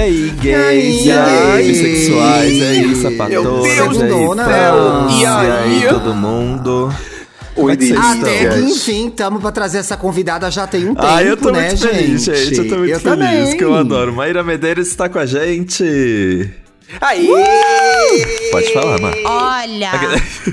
aí, gays, E aí, bissexuais, aí, sapatonas, e aí, do céu. fãs, E aí, todo mundo. Oi, estão? Até que enfim, estamos pra trazer essa convidada já tem um tempo, Ah, eu tô né, muito feliz, gente. Eu tô muito feliz, também. que eu adoro. Maíra Medeiros está com a gente. Aí! Pode falar, Má. Olha,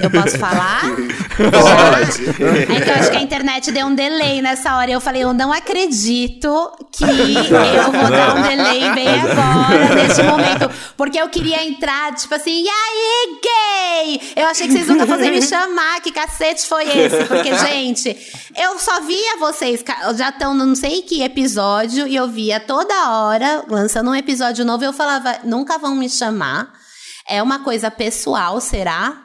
eu posso falar? Pode. É que eu acho que a internet deu um delay nessa hora. Eu falei, eu não acredito que eu vou dar um delay bem agora, nesse momento. Porque eu queria entrar, tipo assim, e aí, gay? Eu achei que vocês nunca fossem me chamar. Que cacete foi esse? Porque, gente, eu só via vocês, já estão não sei que episódio, e eu via toda hora, lançando um episódio novo, eu falava, nunca vão me chamar. É uma coisa pessoal, será?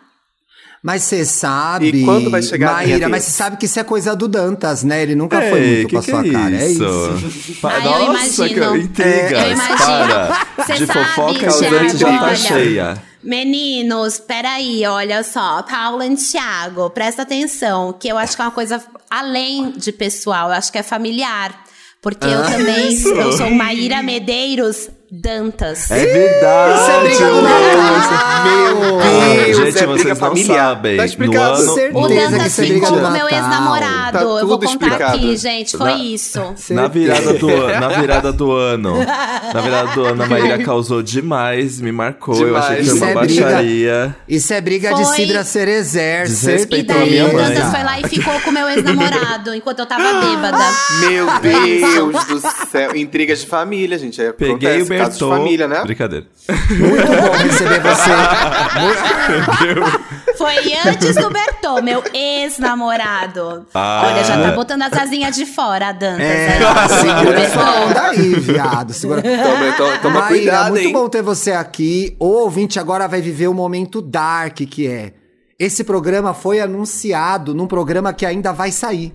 Mas você sabe. E quando vai chegar Maíra, mas você sabe que isso é coisa do Dantas, né? Ele nunca foi Ei, muito que com a que sua é cara. É isso? isso. Pa- Ah, eu Nossa, imagino. que intrigas, É, eu imagino. para. Cê De sabe, fofoca, a Thiago, gente já tá olha. cheia. Meninos, peraí, olha só. Paula e Thiago, presta atenção, que eu acho que é uma coisa além de pessoal, eu acho que é familiar. Porque eu também, isso? eu sou Maíra Medeiros Dantas. É verdade. Isso é briga do Natal. Meu Ah, Deus, gente, é vocês não familiar. sabem. Tá explicado. No ano- O Dantas isso é ficou com meu ex-namorado. Tá eu vou tudo contar explicado. aqui, gente. Foi Na- isso. Na virada, do, na virada do ano. Na virada do ano, a Maíra causou demais, me marcou. Eu achei que Demais. foi uma Isso é briga. baixaria. Isso é briga de Foi. Cidra Cerezer. E Desrespeitou daí minha o. Dantas foi lá e ficou com meu ex-namorado, enquanto eu tava bêbada. Meu Deus do céu. Intrigas de família, gente. É, Peguei acontece, o casos de família, né? Brincadeira. Muito bom receber você. Foi antes do Bertô, meu ex-namorado. Ah. Olha, já tá botando as asinhas de fora, a Dantas. É, aí. segura essa Bertô. onda aí, viado. Segura. Toma, toma, toma Maíra, cuidado, muito hein? bom ter você aqui. O ouvinte agora vai viver o momento dark que é. Esse programa foi anunciado num programa que ainda vai sair.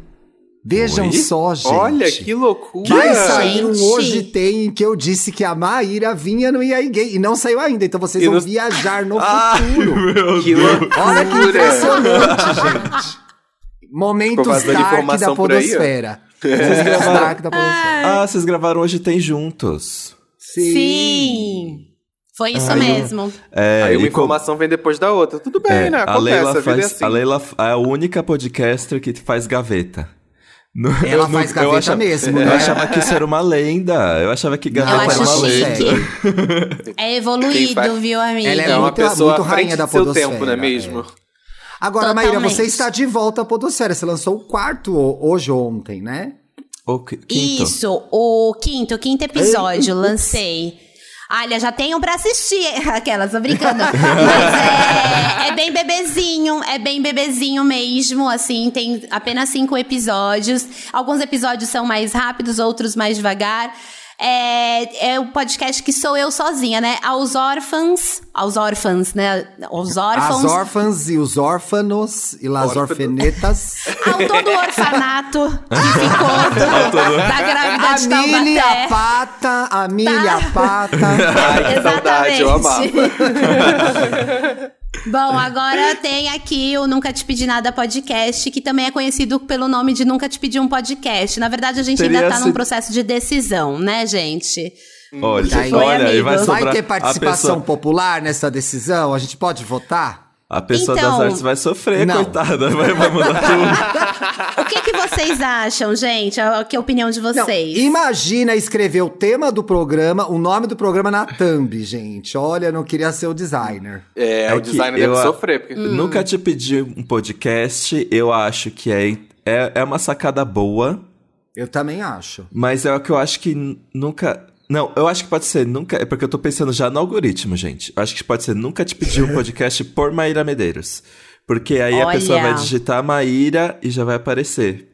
Vejam Oi? só, gente. Olha, que loucura. Vai sair um. Hoje Tem em que eu disse que a Maíra vinha no EA Gay. E não saiu ainda, então vocês E vão no- viajar no futuro. meu Que loucura. Olha que impressionante, gente. Momentos dark da podosfera. Momentos dark da podosfera. Ah, vocês gravaram hoje tem juntos. Sim. Foi isso eu- mesmo. É, Aí uma informação vem depois da outra. Tudo bem, é, né? a Acontece, Leila a vida faz, é assim. a Leila é a única podcaster que faz gaveta. No- Ela eu faz eu gaveta achava- mesmo, Eu né? achava que isso era uma lenda. Eu achava que Eu gaveta era uma lenda. É evoluído, faz- viu, amiga? Ela É uma muito- pessoa muito rainha da podosfera, tempo, não é é. mesmo? Agora, Maíra, Totalmente. você está de volta à podosfera. Você lançou o quarto ho- hoje ou ontem, né? O qui- quinto. Isso, o quinto, o quinto episódio, lancei. Olha, já tenho pra assistir. Aquelas, tô brincando. Mas é, é bem bebezinho, é bem bebezinho mesmo, assim, tem apenas cinco episódios. Alguns episódios são mais rápidos, outros mais devagar. É, é o podcast que sou eu sozinha, né? Aos órfãos, aos órfãos, né? Os órfãos. As órfãs e os órfanos e las Órfano. orfenetas. Ao todo o orfanato que ficou do- da grávida a milha Taubaté. pata, a milha pata. Ai, que saudade, eu amava. Bom, agora tem aqui o Nunca Te Pedi Nada podcast, que também é conhecido pelo nome de Nunca Te Pedi um podcast. Na verdade, a gente Teria ainda tá num processo de decisão, né, gente? Olha, Aí, olha, e vai. Vai ter participação pessoa, popular nessa decisão? A gente pode votar? A pessoa Então- das artes vai sofrer, Não. coitada. Vai, vai mudar tudo. O que, que vocês acham, gente? A- Que é a opinião de Não, vocês? imagina escrever o tema do programa, o nome do programa na thumb, gente. Olha, eu não queria ser o designer. É, É o que designer eu deve sofrer. Porque... Hum. Nunca te pedi um podcast, eu acho que é, é, é uma sacada boa, Eu também acho. mas é o que eu acho que nunca. Não, eu acho que pode ser nunca. É porque eu tô pensando já no algoritmo, gente. Eu acho que pode ser nunca te pedir um podcast por Maíra Medeiros. Porque aí a Olha. pessoa vai digitar Maíra e já vai aparecer.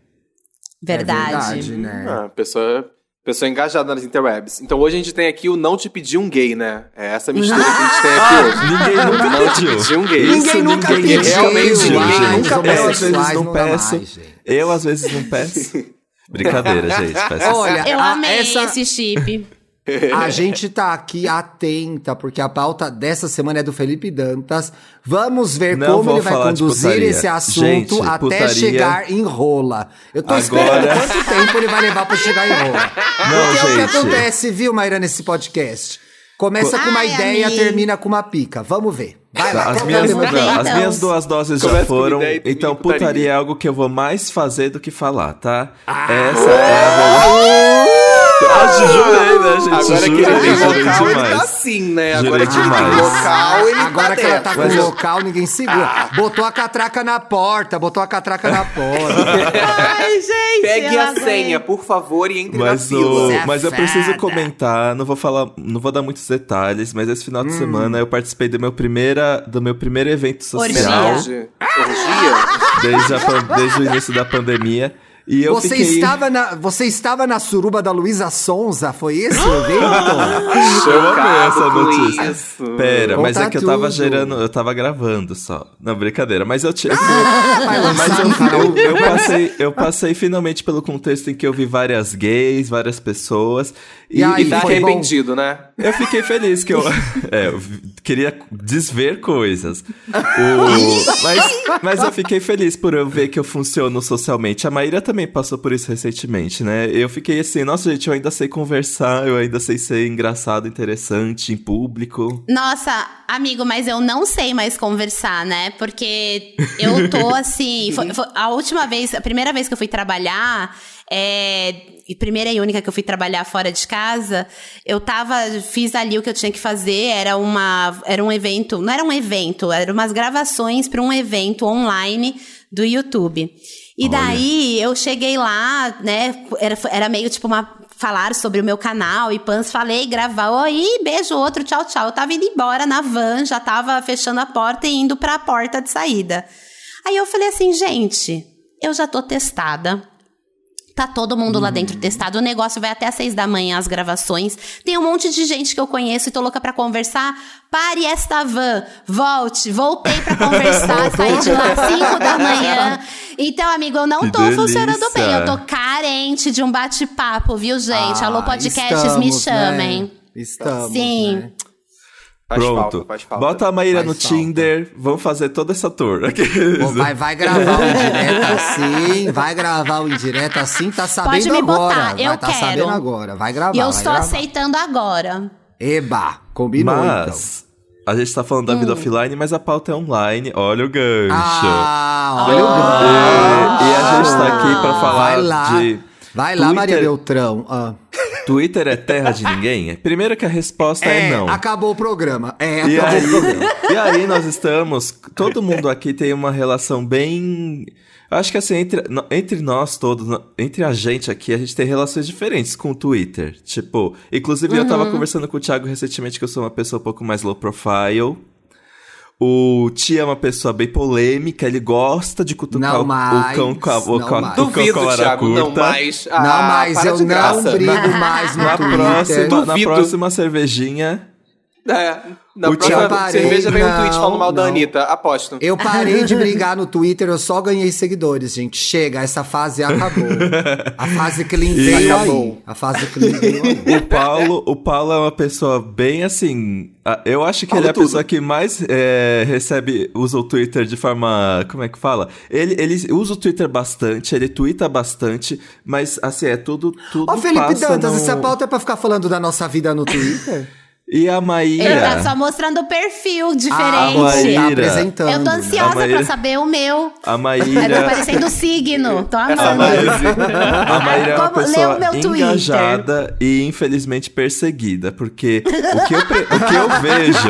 Verdade. É verdade, né? Ah, pessoa, pessoa engajada nas interwebs. Então hoje a gente tem aqui o Não Te Pedi um Gay, né? É essa mistura que a gente tem aqui hoje. Ninguém nunca Não te pediu. pedi um gay. Isso Ninguém nunca ninguém pediu, realmente pediu, gente. nunca eu às vezes não não peço. mais, eu às vezes não peço. Brincadeira, gente. Peço Olha, Eu a- amei essa- esse chip. A gente tá aqui atenta, porque a pauta dessa semana é do Felipe Dantas. Vamos ver Não como ele vai conduzir esse assunto Gente, até putaria- chegar em rola. Eu tô Agora- esperando quanto tempo ele vai levar pra chegar em rola. Não, porque é o que gente. acontece, viu, Maíra, nesse podcast. Começa com uma Ai, ideia, amigo. termina com uma pica. Vamos ver. Vai lá. As é o minhas, não, as então. minhas duas doses já Começa com foram, ideia então putaria. putaria é algo que eu vou mais fazer do que falar, tá? Ah! Essa é a minha... Ah, jurei, né, gente? Agora que ele jurei, tem jurei local, ele tá demais. assim, né? Jurei Agora que ele tem demais. local, ele Agora tá que ela tá com o local, ninguém segura. Botou a catraca na porta, botou a catraca na porta. Ai, gente. Pegue a senha, por favor, e entre Mas, na o, fila. Você é mas eu preciso comentar, não vou falar, não vou dar muitos detalhes, mas esse final de Hum. semana eu participei do meu, primeira, do meu primeiro evento social Orgia. Orgia? Desde, a desde o início da pandemia. E eu Você, fiquei... estava na, você estava na suruba da Luísa Sonza? Foi esse o evento? Eu amei essa notícia. isso. Pera, mas Conta é que eu tava tudo. gerando, eu tava gravando só. Não, brincadeira. Mas eu tinha. lançar mas eu, eu, eu passei, eu passei finalmente pelo contexto em que eu vi várias gays, várias pessoas. E, E aí, e Tá foi bom? arrependido, né? eu fiquei feliz que eu, é, eu queria desver coisas. O- mas, mas eu fiquei feliz por eu ver que eu funciono socialmente. A Maíra também passou por isso recentemente, né? Eu fiquei assim, nossa, gente, eu ainda sei conversar, eu ainda sei ser engraçado, interessante em público. Nossa, amigo, mas eu não sei mais conversar, né? Porque eu tô assim. foi- foi a última vez, a primeira vez que eu fui trabalhar, é, e primeira e única que eu fui trabalhar fora de casa, eu tava. Fiz ali o que eu tinha que fazer. Era uma. Era um evento. Não era um evento, eram umas gravações para um evento online do YouTube. E Olha. daí eu cheguei lá, né? Era, era meio tipo uma. Falar sobre o meu canal e pans, falei, gravar, oi, beijo, outro, tchau, tchau. Eu tava indo embora na van, já tava fechando a porta e indo pra porta de saída. Aí eu falei assim, gente, eu já tô testada. Tá todo mundo lá dentro testado. O negócio vai até às seis da manhã, as gravações. Tem um monte de gente que eu conheço e tô louca pra conversar. Pare esta van. Volte. Voltei pra conversar. saí de lá às cinco da manhã. Então, amigo, eu não Que tô funcionando delícia. bem. Eu tô carente de um bate-papo, viu, gente? Alô, Ah, podcasts, me estamos, chamem. né? Estamos. Sim. né? Faz Pronto. falta, faz falta. Bota a Maíra Faz no falta. Tinder, vamos fazer toda essa tour. Pô, vai, vai gravar o indireto assim, vai gravar o indireto assim, tá sabendo Pode me agora. botar, eu vai tá quero. sabendo agora, vai gravar. E eu estou aceitando agora. Eba, combinou então. Mas a gente tá falando da vida offline, mas a pauta é online. Olha o gancho. Ah, olha o E, gancho. e a gente tá aqui pra falar Vai lá, de vai lá Maria Twitter. Beltrão. Ah. Twitter é terra de ninguém? Primeiro que a resposta é, É, não. acabou o programa. É, E acabou aí, o programa. e aí nós estamos. Todo mundo aqui tem uma relação bem. eu Acho que assim, entre, entre nós todos, entre a gente aqui, a gente tem relações diferentes com o Twitter. Tipo, inclusive eu tava conversando com o Thiago recentemente que eu sou uma pessoa um pouco mais low profile. O Tia é uma pessoa bem polêmica, ele gosta de cutucar Não o, mais, o cão com a, o não cão, mais. o Duvido, Thiago, não curta. mais. Ah, não, mas para eu não graça. brigo mais no Na Twitter. próxima, na próxima cervejinha. É, na O próxima Thiago- cerveja vem um tweet Não, falando mal da não. Anitta, aposto. Eu parei de brigar no Twitter, eu só ganhei seguidores, gente. Chega, essa fase acabou. A fase clean veio Acabou. aí. A fase clean veio aí. O Paulo, o Paulo é uma pessoa bem assim. a- Eu acho que Paulo ele é a tudo. pessoa que mais é, recebe, usa o Twitter de forma. Como é que fala? Ele, ele usa o Twitter bastante, ele twitta bastante, mas assim, é tudo. tudo Ô, Felipe passa Dantas, no- essa pauta é pra ficar falando da nossa vida no Twitter? E a Ele Maíra. tá só mostrando o perfil Ah, diferente. Maíra. tá apresentando. eu tô né? ansiosa A Maíra- pra saber o meu. A Tá Maíra. aparecendo o signo. Tô A amando. Maíra, a Maíra é uma Como- pessoa o meu Twitter. engajada e infelizmente perseguida, porque o que eu, pre- o que eu vejo,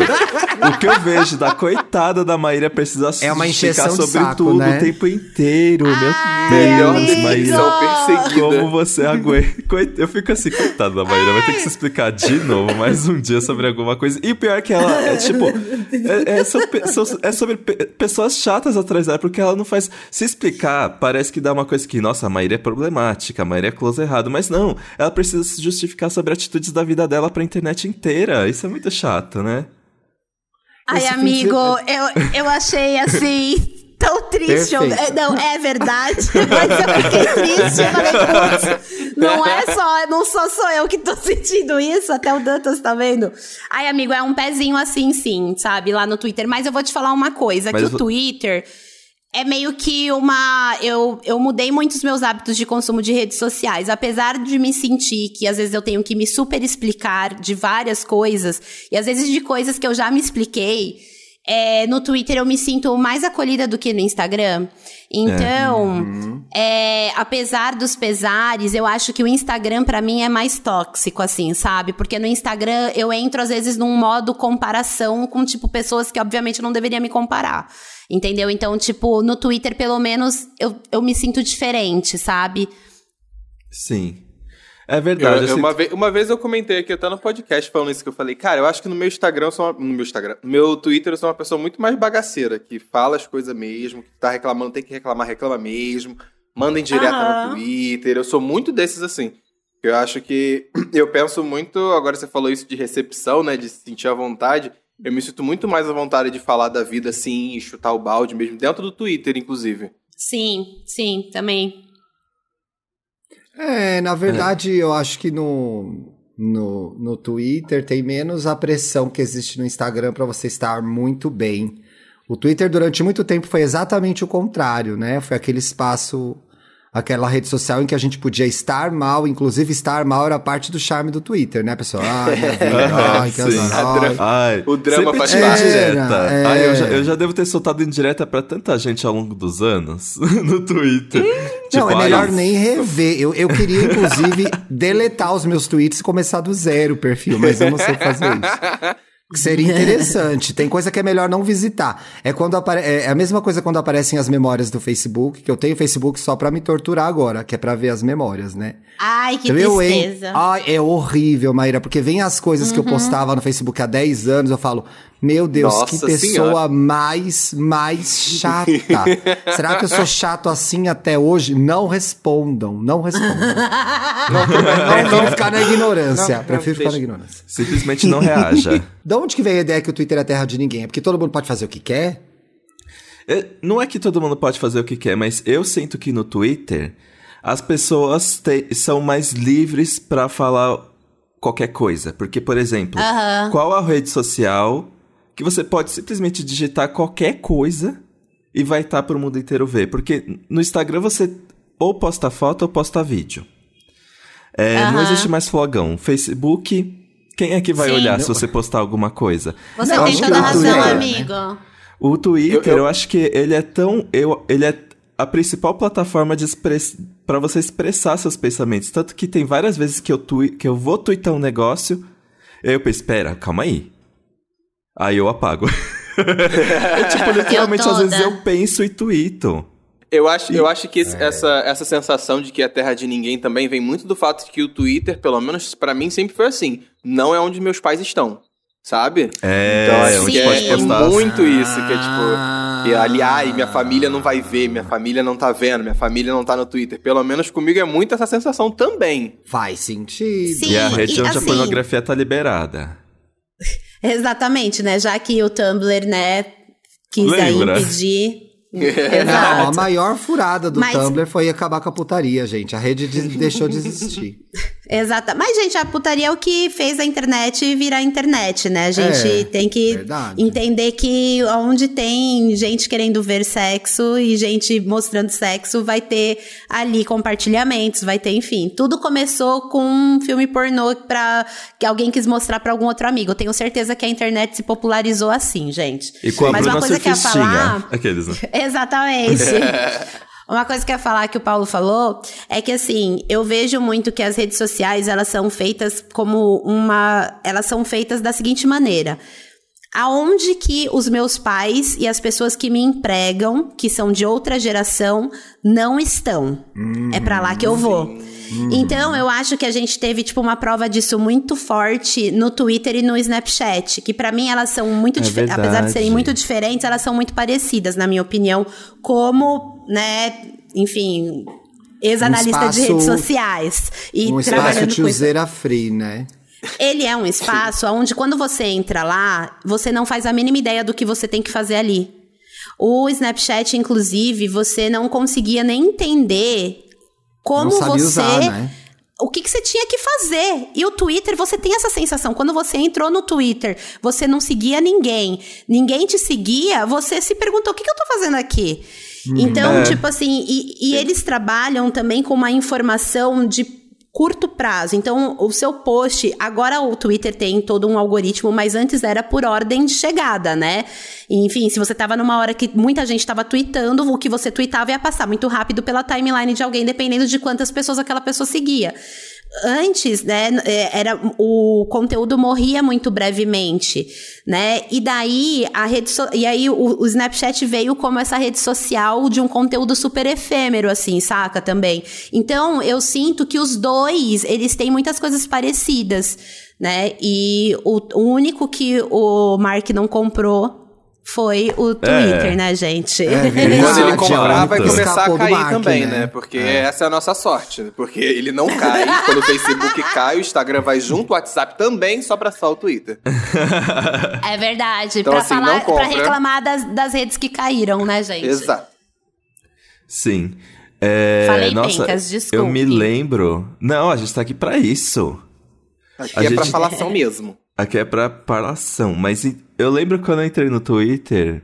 o que eu vejo da coitada da Maíra precisa É uma de sobre saco, tudo né? o tempo inteiro, Ai, meu Melhor Deus. Maíra. Como você aguenta? Eu fico assim, coitada da Maíra, vai ter que se explicar de novo mais um dia sobre alguma coisa. E o pior é que ela é tipo. É, é so- pe- so- é sobre pe- pessoas chatas atrás dela, porque ela não faz. Se explicar, parece que dá uma coisa que, nossa, a Maíra é problemática, a Maíra é close errado. Mas não, ela precisa se justificar sobre atitudes da vida dela pra internet inteira. Isso é muito chato, né? Ai, Esse de amigo, eu, eu achei assim. Tão triste. Eu- Perfeito. é, não, é verdade. Mas eu fiquei triste. Eu falei, putz, Não é só, não sou só eu que tô sentindo isso, até o Dantas tá vendo. Ai, amigo, é um pezinho assim, sim, sabe, lá no Twitter. Mas eu vou te falar uma coisa, Mas que vo- o Twitter é meio que uma. Eu, eu mudei muito os meus hábitos de consumo de redes sociais. Apesar de me sentir que às vezes eu tenho que me super explicar de várias coisas, e às vezes de coisas que eu já me expliquei, é, no Twitter eu me sinto mais acolhida do que no Instagram. Então, é, apesar dos pesares, eu acho que o Instagram pra mim é mais tóxico, assim, sabe? Porque no Instagram eu entro às vezes num modo comparação com, tipo, pessoas que obviamente não deveria me comparar. Entendeu? Então, tipo, no Twitter, pelo menos, eu, eu me sinto diferente, sabe? Sim. É verdade. Eu- eu eu- uma, vez, uma vez eu comentei aqui até no podcast falando isso que eu falei, cara, eu acho que no meu Instagram eu sou uma, no meu Instagram, no meu Twitter eu sou uma pessoa muito mais bagaceira, que fala as coisas mesmo, que tá reclamando, tem que reclamar, reclama mesmo, manda em direta Aham. no Twitter. Eu sou muito desses assim. Eu acho que eu penso muito, agora você falou isso de recepção, né, de se sentir à vontade. Eu me sinto muito mais à vontade de falar da vida assim, e chutar o balde mesmo dentro do Twitter, inclusive. Sim, sim, também. É, na verdade, eu acho que no, no, no Twitter tem menos a pressão que existe no Instagram para você estar muito bem. O Twitter, durante muito tempo, foi exatamente o contrário, né? Foi aquele espaço, aquela rede social em que a gente podia estar mal, inclusive estar mal era parte do charme do Twitter, né, pessoal? Ai, minha vida, ai, que azar, ai. Ai, O drama sempre faz parte. indireta. É, Ai, eu, já, eu já devo ter soltado indireta pra tanta gente ao longo dos anos no Twitter. Não, é ai, melhor nem rever. Eu, eu queria, inclusive, deletar os meus tweets e começar do zero o perfil, mas eu não sei fazer isso. Que Seria interessante. Tem coisa que é melhor não visitar. É quando apare... é a mesma coisa quando aparecem as memórias do Facebook, que eu tenho Facebook só pra me torturar agora, que é pra ver as memórias, né? Ai, que Então eu, hein? tristeza. Ai, é horrível, Maíra, porque vem as coisas que eu postava no Facebook há 10 anos, eu falo, meu Deus, que Nossa pessoa Senhora. mais, mais chata. Será que eu sou chato assim até hoje? Não respondam, não respondam. Prefiro ficar na ignorância. Não, Prefiro ficar na deixa. ignorância. Simplesmente não reaja. De onde que veio a ideia que o Twitter é terra de ninguém? É porque todo mundo pode fazer o que quer? É, Não é que todo mundo pode fazer o que quer, mas eu sinto que no Twitter as pessoas te- são mais livres pra falar qualquer coisa. Porque, por exemplo, Aham. qual a rede social que você pode simplesmente digitar qualquer coisa e vai estar pro mundo inteiro ver? Porque no Instagram você ou posta foto ou posta vídeo. É, Não Aham. existe mais flogão. Facebook, quem é que vai Sim. olhar se você postar alguma coisa? Você Não, tem toda o razão, Twitter, né? amigo. O Twitter, Eu- eu, eu- acho que ele é tão. Eu, ele é a principal plataforma de express, para você expressar seus pensamentos. Tanto que tem várias vezes que eu, tui, que eu vou twittar um negócio, eu penso, espera, calma aí. Aí eu apago. eu, tipo, literalmente, às vezes eu penso e twito. Eu acho, eu acho que É. esse- essa, essa sensação de que é terra de ninguém também vem muito do fato de que o Twitter, pelo menos pra mim, sempre foi assim. Não é onde meus pais estão, sabe? É, Então acho onde que pode é, é muito isso, que é tipo... E ali, ai, Ah. minha família não vai ver, minha família não tá vendo, minha família não tá no Twitter. Pelo menos comigo é muito essa sensação também. Faz sentido. Sim. E é a rede e onde a assim- pornografia tá liberada. Exatamente, né? Já que o Tumblr, né, quis aí Lembra? impedir. Não, a maior furada do Mas- Tumblr foi acabar com a putaria, gente. A rede de- deixou de existir. Exato. Mas, gente, a putaria é o que fez a internet virar internet, né? A gente É, tem que verdade. entender que onde tem gente querendo ver sexo e gente mostrando sexo, vai ter ali compartilhamentos, vai ter, enfim. Tudo começou com um filme pornô pra, que alguém quis mostrar pra algum outro amigo. Eu tenho certeza que a internet se popularizou assim, gente. E com a Mas Bruna uma coisa que eu ia falar... Aqueles, né? Exatamente. Uma coisa que eu ia falar que o Paulo falou é que assim, eu vejo muito que as redes sociais, elas são feitas como uma, elas são feitas da seguinte maneira: aonde que os meus pais e as pessoas que me empregam, que são de outra geração, não estão. é pra lá que eu vou. Então, eu acho que a gente teve, tipo, uma prova disso muito forte no Twitter e no Snapchat. Que pra mim elas são muito É diferentes. Apesar de serem muito diferentes, elas são muito parecidas, na minha opinião. Como, né, enfim, ex-analista Um de espaço- redes sociais. E um espaço com tiozeira free, né? Ele é um espaço onde, quando você entra lá, você não faz a mínima ideia do que você tem que fazer ali. O Snapchat, inclusive, você não conseguia nem entender como você. usar, né? o que, que, você tinha que fazer. E o Twitter, você tem essa sensação. Quando você entrou no Twitter, você não seguia ninguém, ninguém te seguia, você se perguntou: o que, que eu tô fazendo aqui? Então, é. tipo assim, e, e eles trabalham também com uma informação de curto prazo. Então, o seu post, agora o Twitter tem todo um algoritmo, mas antes era por ordem de chegada, né? Enfim, se você tava numa hora que muita gente tava tweetando, o que você tweetava ia passar muito rápido pela timeline de alguém, dependendo de quantas pessoas aquela pessoa seguia antes, né, é, era o conteúdo morria muito brevemente, né? E daí a rede so, e aí o, o, Snapchat veio como essa rede social de um conteúdo super efêmero assim, saca também. Então, eu sinto que os dois, eles têm muitas coisas parecidas, né? E o, o único que o Mark não comprou foi o Twitter, é. né, gente? É, quando ele comprar, vai começar a cair também, né? né? Porque é. essa é a nossa sorte. Porque ele não cai. quando o Facebook cai, o Instagram vai junto, o WhatsApp também, sobra só o Twitter. É verdade. Então, pra, assim, falar, pra reclamar das, das redes que caíram, né, gente? Exato. Sim. É, Falei nossa, pencas, desculpe. Eu me lembro. Não, a gente tá aqui pra isso. Aqui a é gente... pra falação mesmo. Aqui é pra parlação. Mas eu lembro quando eu entrei no Twitter.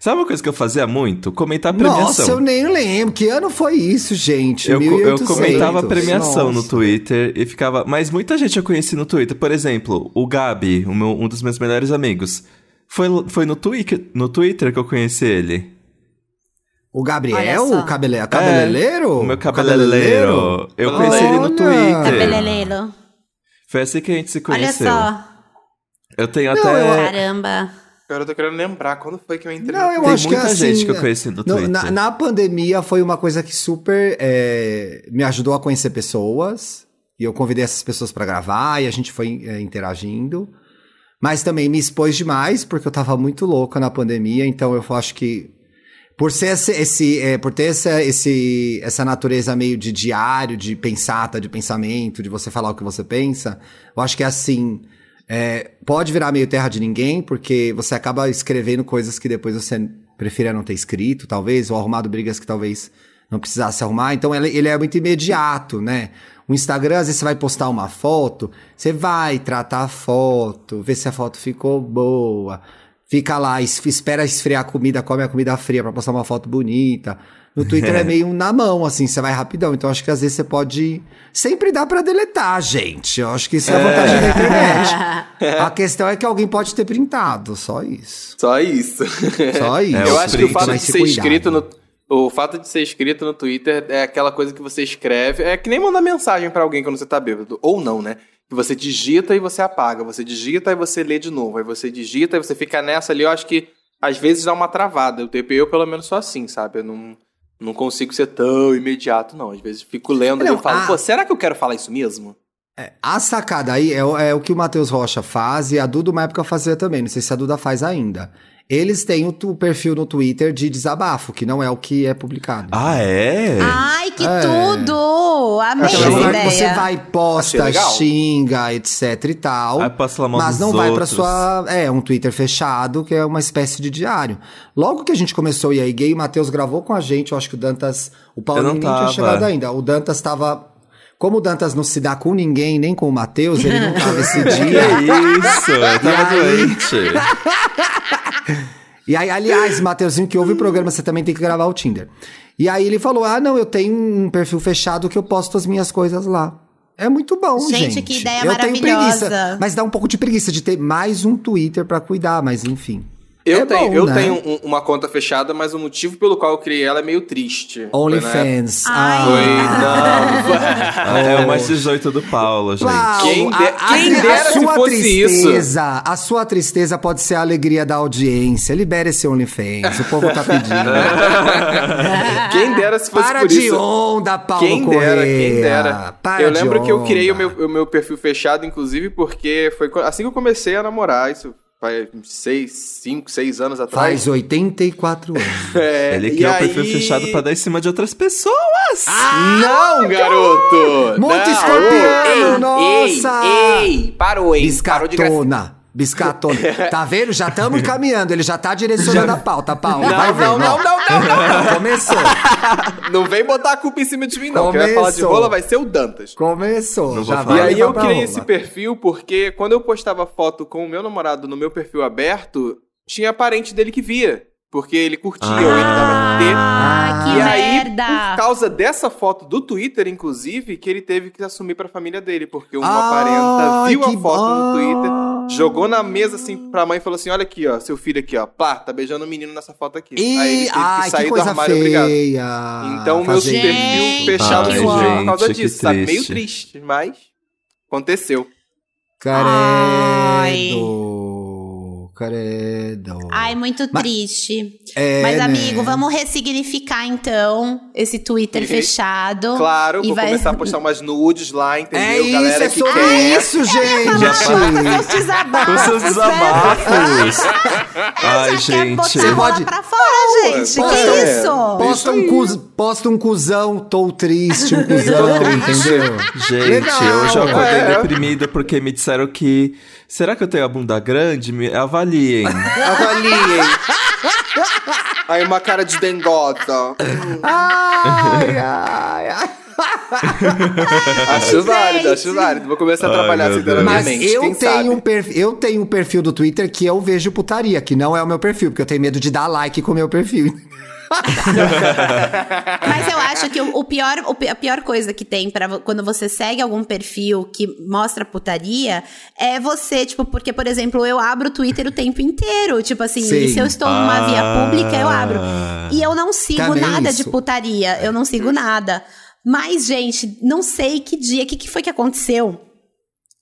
Sabe uma coisa que eu fazia muito? Comentar premiação. Nossa, eu nem lembro. Que ano foi isso, gente? Eu, eu comentava premiação Nossa. no Twitter e ficava. Mas muita gente eu conheci no Twitter. Por exemplo, o Gabi, o meu, um dos meus melhores amigos. Foi, foi no, Twitter, no Twitter que eu conheci ele. O Gabriel, o cabele, cabeleleiro? É, o meu cabeleleiro. Eu conheci Olha. ele no Twitter. Cabeleleiro. Foi assim que a gente se conheceu. Olha só. Eu tenho Não, até. Eu... Caramba. Agora eu tô querendo lembrar quando foi que eu entrei. Não, eu Tem acho muita que é assim, gente que eu conheci no Twitter. Na, na pandemia foi uma coisa que super é, me ajudou a conhecer pessoas. E eu convidei essas pessoas para gravar e a gente foi é, interagindo. Mas também me expôs demais, porque eu tava muito louca na pandemia, então eu acho que por ser esse, esse é, por ter essa, esse, essa natureza meio de diário, de pensata, de pensamento, de você falar o que você pensa, eu acho que é assim. É, pode virar meio terra de ninguém, porque você acaba escrevendo coisas que depois você preferia não ter escrito, talvez, ou arrumado brigas que talvez não precisasse arrumar. Então ele, ele é muito imediato, né? O Instagram, às vezes você vai postar uma foto, você vai tratar a foto, ver se a foto ficou boa fica lá, espera esfriar a comida, come a comida fria para postar uma foto bonita. No Twitter é. é meio na mão, assim, você vai rapidão. Então acho que às vezes você pode. Sempre dá para deletar, gente. Eu acho que isso é a vantagem é. da internet. A questão é que alguém pode ter printado, só isso. Só isso. Só isso. É, Eu acho que o fato de ser escrito no. O fato de ser escrito no Twitter é aquela coisa que você escreve. É que nem mandar mensagem para alguém quando você tá bêbado. Ou não, né? Que você digita e você apaga, você digita e você lê de novo, aí você digita e você fica nessa ali, eu acho que às vezes dá uma travada. O TP eu pelo menos sou assim, sabe? Eu não, não consigo ser tão imediato, não. Às vezes fico lendo não, e eu falo, a... pô, será que eu quero falar isso mesmo? É, a sacada aí é, é, o que o Matheus Rocha faz e a Duda uma época fazia também. Não sei se a Duda faz ainda. Eles têm o, o, perfil no Twitter de desabafo, que não é o que é publicado. Ah, é? Ai, que é. tudo! Amei essa ideia. Você vai, posta, xinga, etc e tal. Aí passa lá mas não vai para sua... É, um Twitter fechado, que é uma espécie de diário. Logo que a gente começou e aí gay, o Matheus gravou com a gente, eu acho que o Dantas... O Paulo nem tinha chegado ainda. O Dantas estava como o Dantas não se dá com ninguém, nem com o Matheus, ele não tava esse dia. isso, eu tava doente. e aí, aliás, Matheusinho, que ouve o programa, você também tem que gravar o Tinder. E aí ele falou: Ah, não, eu tenho um perfil fechado que eu posto as minhas coisas lá. É muito bom, gente. Gente, que ideia eu maravilhosa. Tenho preguiça, mas dá um pouco de preguiça de ter mais um Twitter para cuidar, mas enfim. Eu é tenho, bom, eu né? tenho um, uma conta fechada, mas o motivo pelo qual eu criei ela é meio triste. OnlyFans. Ah. Foi, não. é o mais 18 do Paulo, gente. Quem, de, a, quem a, dera a se fosse tristeza, isso. A sua tristeza pode ser a alegria da audiência. Libere esse OnlyFans. O povo tá pedindo. quem dera se fosse Para por de isso. onda, Paulo Quem Correia. dera, quem dera. Para eu lembro que eu criei o meu, o meu perfil fechado, inclusive, porque foi assim que eu comecei a namorar. Isso seis, cinco, seis anos atrás. Faz 84 anos. É, Ele criou o aí- perfil fechado pra dar em cima de outras pessoas. Não, garoto! Muito Ei, nossa! Ei, ei, parou, hein? Parou de gastar. Biscatona. Biscatona. Tá vendo? Já estamos encaminhando. Ele já tá direcionando a pauta, Paulo. Não, Vai não, vendo, não, ó. não, não, não. Começou. Não vem botar a culpa em cima de mim, não. Quem vai falar de Começou. rola vai ser o Dantas. Começou. Não já vai E aí eu criei rola. esse perfil porque quando eu postava foto com o meu namorado no meu perfil aberto, tinha parente dele que via. Porque ele curtia, ou ele dava RT. Ah, que E aí, merda. por causa dessa foto do Twitter, inclusive, que ele teve que assumir pra família dele, porque uma Ai, parenta viu a foto no bom. Twitter, jogou na mesa assim pra mãe e falou assim: Olha aqui, ó, seu filho aqui, ó, pá, tá beijando o menino nessa foto aqui. aí ele teve ai, que sair que do armário, obrigado. feia. Então, meu Fazer perfil Gente, fechado Ai, por gente, causa disso, sabe? Meio triste. triste, mas aconteceu. Credo. Credo. Ai, muito Mas- triste. É, Mas, né? amigo, vamos ressignificar então esse Twitter Uhum. fechado. Claro, E vou vai- começar a postar umas nudes lá, entendeu? É isso, Galera é que sobre quer. isso, Falar gente. com os desabafos, Os seus né? desabafos. Ai, Já quer gente. bola pode- pra fora, gente. Pô, que é. isso? Posta um, cuz, posta um cuzão, tô triste, um cuzão, entendeu? Gente, Legal. hoje eu acordei É. deprimido porque me disseram que. Será que eu tenho a bunda grande? Me avaliem. Avaliem. Aí uma cara de dengota. Ai, ai, ai. Acho válido, acho válido. Vou começar a trabalhar assim Mas eu tenho, sabe? um perfil, eu tenho um perfil do Twitter que eu vejo putaria, que não é o meu perfil, porque eu tenho medo de dar like com o meu perfil. Mas eu acho que o, o pior, o a pior coisa que tem para quando você segue algum perfil que mostra putaria é você, tipo, porque, por exemplo, eu abro o Twitter o tempo inteiro. Tipo assim, Sim. se eu estou numa via pública, eu abro. Ah. E eu não sigo Também nada isso. de putaria. Eu não sigo nada. Mas, gente, não sei que dia, o que, que foi que aconteceu?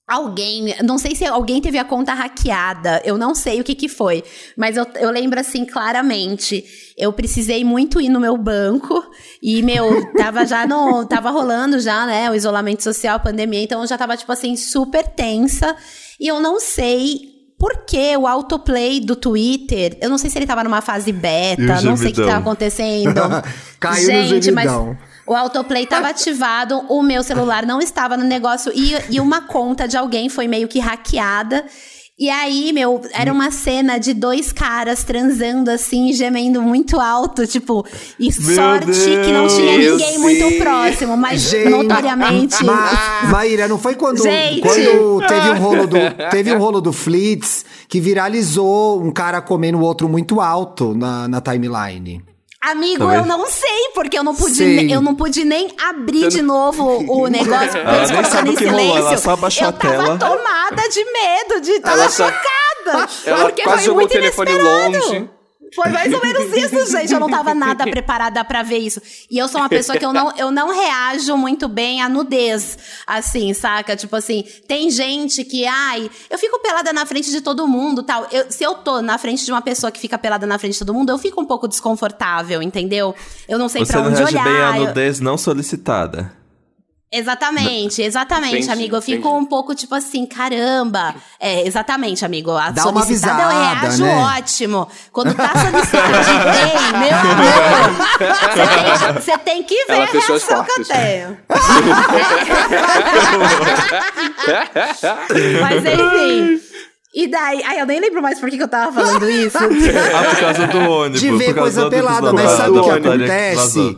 Alguém, não sei se alguém teve a conta hackeada, eu não sei o que que foi, mas eu, eu lembro assim claramente, eu precisei muito ir no meu banco e, meu, tava já no, tava rolando já, né, o isolamento social, a pandemia, então eu já tava, tipo assim, super tensa e eu não sei por que o autoplay do Twitter, eu não sei se ele tava numa fase beta, não sei o que tava acontecendo. Caiu no Gente, mas gemidão. O autoplay estava ativado, o meu celular não estava no negócio e, e uma conta de alguém foi meio que hackeada. E aí, meu, era uma cena de dois caras transando assim, gemendo muito alto, tipo, e Meu sorte que não tinha Deus, ninguém muito sim. próximo, mas Gente, notoriamente. Ma Maíra, não foi quando, Gente. quando teve um rolo do teve um rolo do Flits que viralizou um cara comendo o outro muito alto na, na timeline. Amigo, eu não sei, porque eu não pude, ne- eu não pude nem abrir de novo o negócio, Ela eles colocaram em o que rolou, silêncio. ela só abaixou eu a tela. tava tomada de medo, de tava Ela só- chocada. Ela porque quase foi jogou o muito telefone inesperado. longe. Foi mais ou menos isso, gente. Eu não tava nada preparada pra ver isso. E eu sou uma pessoa que eu não, eu não reajo muito bem à nudez, assim, saca? Tipo assim, tem gente que, ai, eu fico pelada na frente de todo mundo, tal. Eu- se eu tô na frente de uma pessoa que fica pelada na frente de todo mundo, eu fico um pouco desconfortável, entendeu? Eu não sei Você pra não onde reage olhar. bem à eu- nudez não solicitada. Exatamente, exatamente, Entendi, amigo. Eu fico entendi. um pouco tipo assim, caramba. É, exatamente, amigo. A Dá uma solicitada eu avisada, reajo né? ótimo. Quando tá solicitado de bem, meu amor, você tem, você tem que ver Ela a reação que eu tenho. Mas enfim. E daí. Ai, eu nem lembro mais por que, que eu tava falando isso. Ah, por causa do ônibus. De ver por causa coisa pelada, mas sabe o que acontece?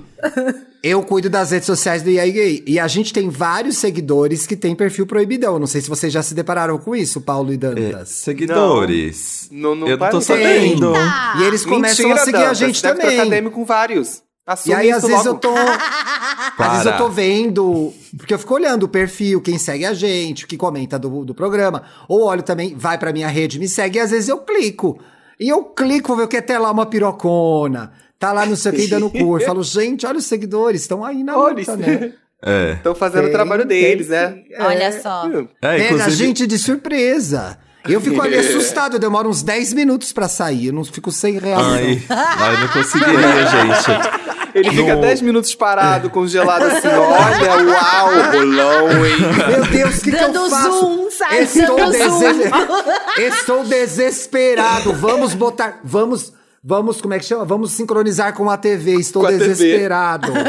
Eu cuido das redes sociais do IAI Gay. E a gente tem vários seguidores que tem perfil proibidão. Não sei se vocês já se depararam com isso, Paulo e É, Dantas. seguidores. Não- não eu não tô sabendo. E eles começam Mentira, a seguir a Dantas, gente deve também. acadêmico com vários. Assume E aí, às vezes, logo. eu tô. Às vezes eu tô vendo. Porque eu fico olhando o perfil, quem segue a gente, o que comenta do, do programa. Ou olho também, vai pra minha rede, me segue, e às vezes eu clico. E eu clico, vou ver o que é até lá uma pirocona. Tá lá no sei o que dando curso. Falo, gente, olha os seguidores, estão aí na Olha luta, né? É. Estão fazendo Tem, o trabalho tem, deles, né? tem. Olha só. É, Pega a gente de surpresa. Eu fico ali assustado, eu demoro uns 10 minutos pra sair. Eu não fico sem real. não. Ai, ai, não conseguiria, gente. Ele fica No- 10 minutos parado, congelado assim. Olha, uau, rolão, hein? Meu Deus, o que, que eu faço? zoom, sabe? Estou, Dando dese- Estou desesperado. Vamos botar. Vamos. Vamos, como é que chama? Vamos sincronizar com a TV. Estou Com desesperado.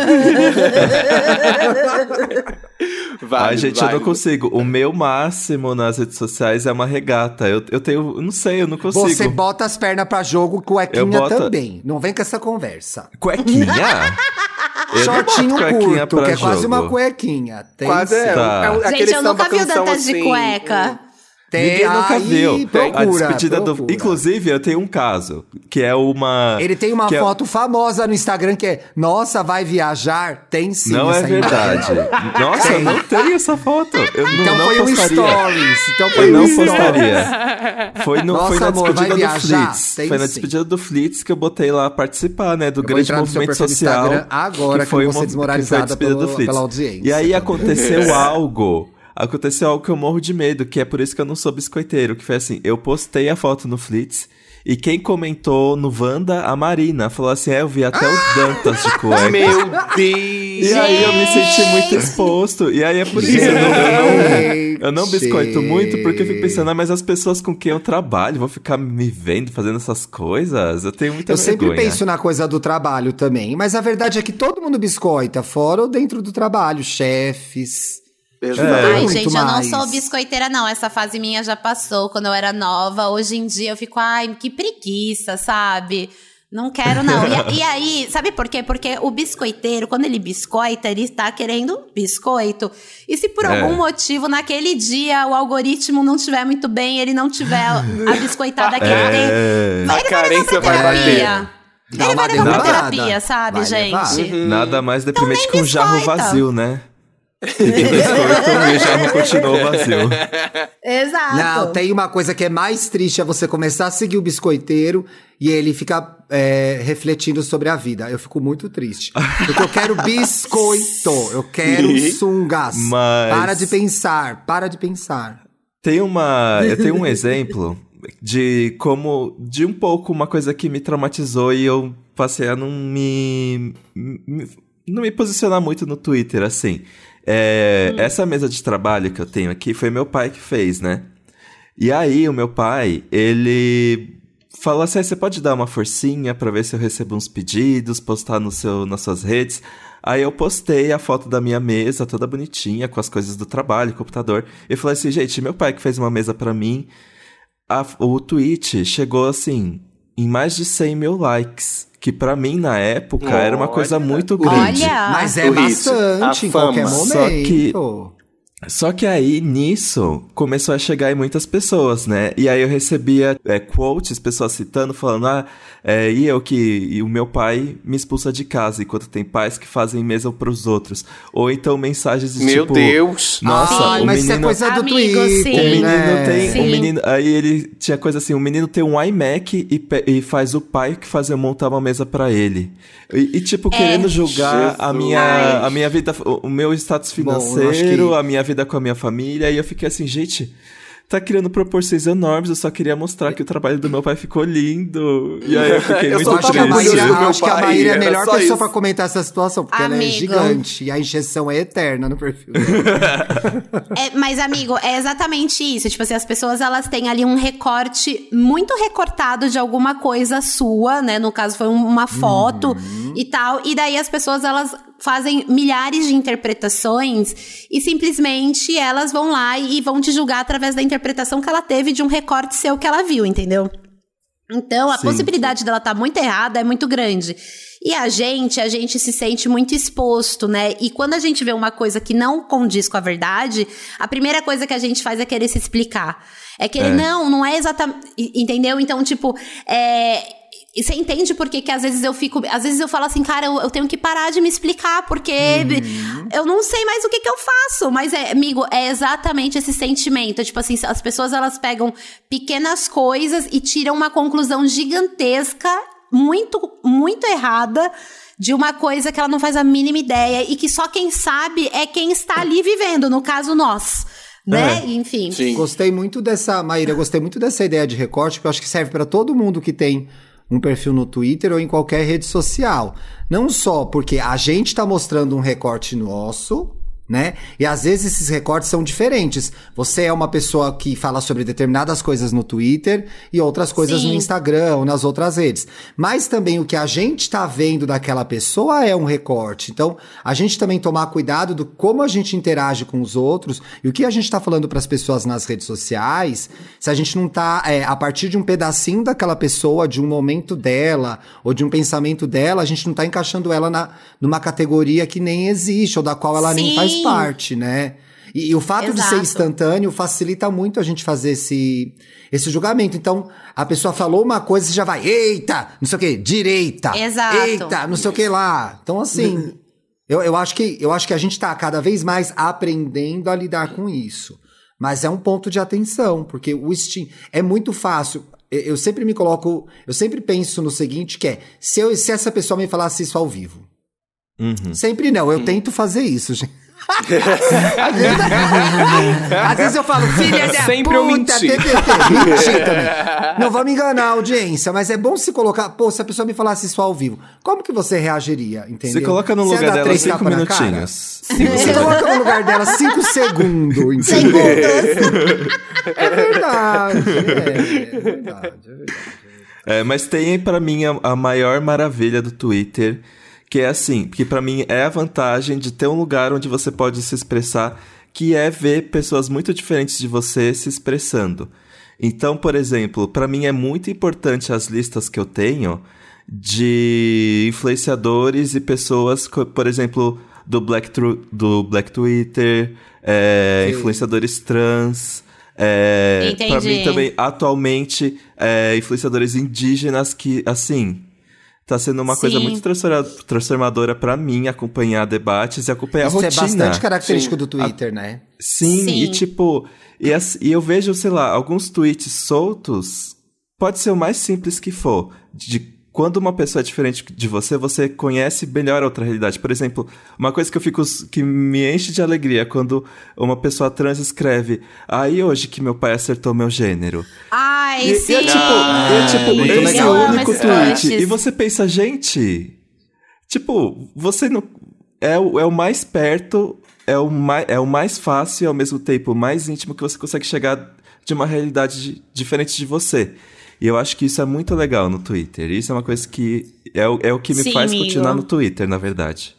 Válido, Ai, gente, eu não consigo. O meu máximo nas redes sociais é uma regata. Eu, eu tenho. eu Não sei, eu não consigo. Você bota as pernas pra jogo, cuequinha boto- também. Não vem com essa conversa. Cuequinha? Shortinho cuequinha curto, que é quase jogo. uma cuequinha. Tem Quase é. sim. Tá. é um- aquele Gente, eu nunca vi o Dantas de assim, cueca. Tem, Ninguém nunca aí, viu. Procura, a despedida do. procura. Inclusive, eu tenho um caso, que é uma. Ele tem uma que é- foto famosa no Instagram que é Nossa, vai viajar? Tem sim. Não é verdade. imagem. Nossa, Tem. eu não tenho essa foto. Eu não, Então não foi um postaria. stories. Então foi Eu um não stories. postaria. Foi, no, Nossa, foi na amor, despedida vai do viajar? Flitz. Tem Foi na sim. despedida do Flitz que eu botei lá participar, né? Do Eu grande movimento do social. Instagram agora, que foi eu vou ser uma- desmoralizada que foi pelo- do Flitz. pela audiência E aí aconteceu algo. Aconteceu algo que eu morro de medo, que é por isso que eu não sou biscoiteiro. Que foi assim: eu postei a foto no Flitz. E quem comentou no Wanda, a Marina, falou assim: é, eu vi até o Dantas de cueca. Meu Deus! E aí eu me senti muito exposto. E aí é por isso que eu não, eu não, eu não biscoito muito, porque eu fico pensando, ah, mas as pessoas com quem eu trabalho vão ficar me vendo fazendo essas coisas? Eu tenho muita Eu sempre vergonha. penso na coisa do trabalho também. Mas a verdade é que todo mundo biscoita, fora ou dentro do trabalho. Chefes. Exato. Ai, muito gente, eu não sou biscoiteira, não. Essa fase minha já passou quando eu era nova. Hoje em dia eu fico, ai, que preguiça, sabe? Não quero, não. E, e aí, sabe por quê? Porque o biscoiteiro, quando ele biscoita, ele está querendo biscoito. E se por É. algum motivo, naquele dia, o algoritmo não estiver muito bem, ele não tiver a biscoitada que ele tem, É. A ele vai levar pra vai terapia. Dá ele vai levar pra terapia, sabe, Vai gente? Nada mais deprimente nem que um jarro vazio, né? Ninguém biscoito e o jarro continuou vazio. Exato. Não, tem uma coisa que é mais triste, é você começar a seguir o biscoiteiro e ele fica é, refletindo sobre a vida. Eu fico muito triste. Porque eu quero biscoito, eu quero sungas. Mas- Para de pensar, para de pensar. Tem uma. Eu tenho um exemplo de como. De um pouco uma coisa que me traumatizou e eu passei a não me. me- não me posicionar muito no Twitter, assim. É, Essa mesa de trabalho que eu tenho aqui foi meu pai que fez, né? E aí, o meu pai, ele falou assim: "Ah, você pode dar uma forcinha pra ver se eu recebo uns pedidos, postar no seu, nas suas redes. Aí eu postei a foto da minha mesa, toda bonitinha, com as coisas do trabalho, computador. E falei assim, gente, meu pai que fez uma mesa pra mim, a- o tweet chegou assim, em mais de 100 mil likes. Que pra mim, na época, era uma coisa Olha. muito grande. Olha. Mas é o hit, bastante a em qualquer momento. Só que- Só que aí, nisso, começou a chegar em muitas pessoas, né? E aí eu recebia é, quotes, pessoas citando, falando, ah, é, e eu que. E o meu pai me expulsa de casa, enquanto tem pais que fazem mesa pros outros. Ou então mensagens de Meu tipo. Deus! Nossa, Ai, o mas isso é menino. coisa do Amigo, Twitter, sim. O menino né? tem. Sim. O menino, aí ele tinha coisa assim: o menino tem um iMac e, e faz o pai que fazer montar uma mesa pra ele. E, e, tipo, querendo julgar a minha, a minha vida, o, o meu status Bom, eu acho financeiro, que- a minha vida com a minha família. E eu fiquei assim, gente. Tá criando proporções enormes, eu só queria mostrar que o trabalho do meu pai ficou lindo. E aí eu fiquei Eu muito Eu acho que triste. Maíra, meu acho que a Maíra é a melhor pessoa isso. pra comentar essa situação, porque ela é Amigo. gigante e a injeção é eterna no perfil. É, mas, amigo, é exatamente isso. Tipo assim, as pessoas elas têm ali um recorte muito recortado de alguma coisa sua, né? No caso, foi um- uma foto Uhum. e tal. E daí as pessoas elas fazem milhares de interpretações e simplesmente elas vão lá e vão te julgar através da interpretação que ela teve de um recorte seu que ela viu, entendeu? Então, a Sim. possibilidade dela estar muito errada é muito grande. E a gente, a gente se sente muito exposto, né? E quando a gente vê uma coisa que não condiz com a verdade, a primeira coisa que a gente faz é querer se explicar. É querer, É. não, não é exatamente. Entendeu? Então, tipo, é. E você entende por que que às vezes eu fico. Às vezes eu falo assim, cara, eu, eu tenho que parar de me explicar, porque eu não sei mais o que que eu faço. Mas, é, amigo, é exatamente esse sentimento. Tipo assim, as pessoas elas pegam pequenas coisas e tiram uma conclusão gigantesca, muito, muito errada. De uma coisa que ela não faz a mínima ideia e que só quem sabe é quem está ali vivendo, no caso nós, né? É. Enfim. Sim. Gostei muito dessa, Maíra, gostei muito dessa ideia de recorte, porque eu acho que serve pra todo mundo que tem um perfil no Twitter ou em qualquer rede social. Não só porque a gente tá mostrando um recorte nosso, né? E às vezes esses recortes são diferentes. Você é uma pessoa que fala sobre determinadas coisas no Twitter e outras coisas Sim. no Instagram ou nas outras redes. Mas também o que a gente tá vendo daquela pessoa é um recorte. Então, a gente também tomar cuidado do como a gente interage com os outros e o que a gente tá falando para as pessoas nas redes sociais, se a gente não tá é, a partir de um pedacinho daquela pessoa, de um momento dela ou de um pensamento dela, a gente não tá encaixando ela na, numa categoria que nem existe ou da qual ela nem Sim. Faz parte, né? E, e o fato de ser Exato. instantâneo facilita muito a gente fazer esse, esse julgamento. Então, a pessoa falou uma coisa, você já vai, eita, não sei o que, direita. Exato. Eita, não sei o que lá. Então, assim, eu, eu, acho que, eu acho que a gente tá cada vez mais aprendendo a lidar com isso. Mas é um ponto de atenção, porque o Steam é muito fácil. Eu, eu sempre me coloco, eu sempre penso no seguinte, que é, se, eu, se essa pessoa me falasse isso ao vivo, Uhum. Sempre não, eu tento fazer isso, gente. Às vezes eu falo, filha da Sempre eu puta, menti. TTT. Menti também. Não vamos enganar a audiência, mas é bom se colocar. Pô, se a pessoa me falasse isso ao vivo, como que você reagiria? Entendeu? Você coloca no Você lugar dela três cinco minutinhos. Você coloca no lugar dela cinco segundos, entendeu? É verdade. É, é verdade, é verdade. É, mas tem pra mim a, a maior maravilha do Twitter, que é assim, que pra mim é a vantagem de ter um lugar onde você pode se expressar, que é ver pessoas muito diferentes de você se expressando. Então, por exemplo, pra mim é muito importante as listas que eu tenho de influenciadores e pessoas, por exemplo, do Black, Tru- do Black Twitter, é, influenciadores trans. É, pra Entendi. mim também, atualmente, é, influenciadores indígenas que, assim, tá sendo uma coisa Sim. muito transforma- transformadora pra mim acompanhar debates e acompanhar Isso a é rotina. bastante característico Sim. do Twitter, né? Sim, Sim. e tipo, e, as- e eu vejo, sei lá, alguns tweets soltos, pode ser o mais simples que for, de quando uma pessoa é diferente de você, você conhece melhor a outra realidade. Por exemplo, uma coisa que eu fico que me enche de alegria é quando uma pessoa trans escreve: "Aí hoje que meu pai acertou meu gênero". Ai, E, sim. e é tipo, e é tipo muito esse legal. é o único tweet. E você pensa, gente, tipo, você não é o, é o mais perto, é o mais, é o mais fácil e ao mesmo tempo o mais íntimo que você consegue chegar de uma realidade di- diferente de você. E eu acho que isso é muito legal no Twitter. Isso é uma coisa que é, o- é o que me Sim, faz amigo. continuar no Twitter, na verdade.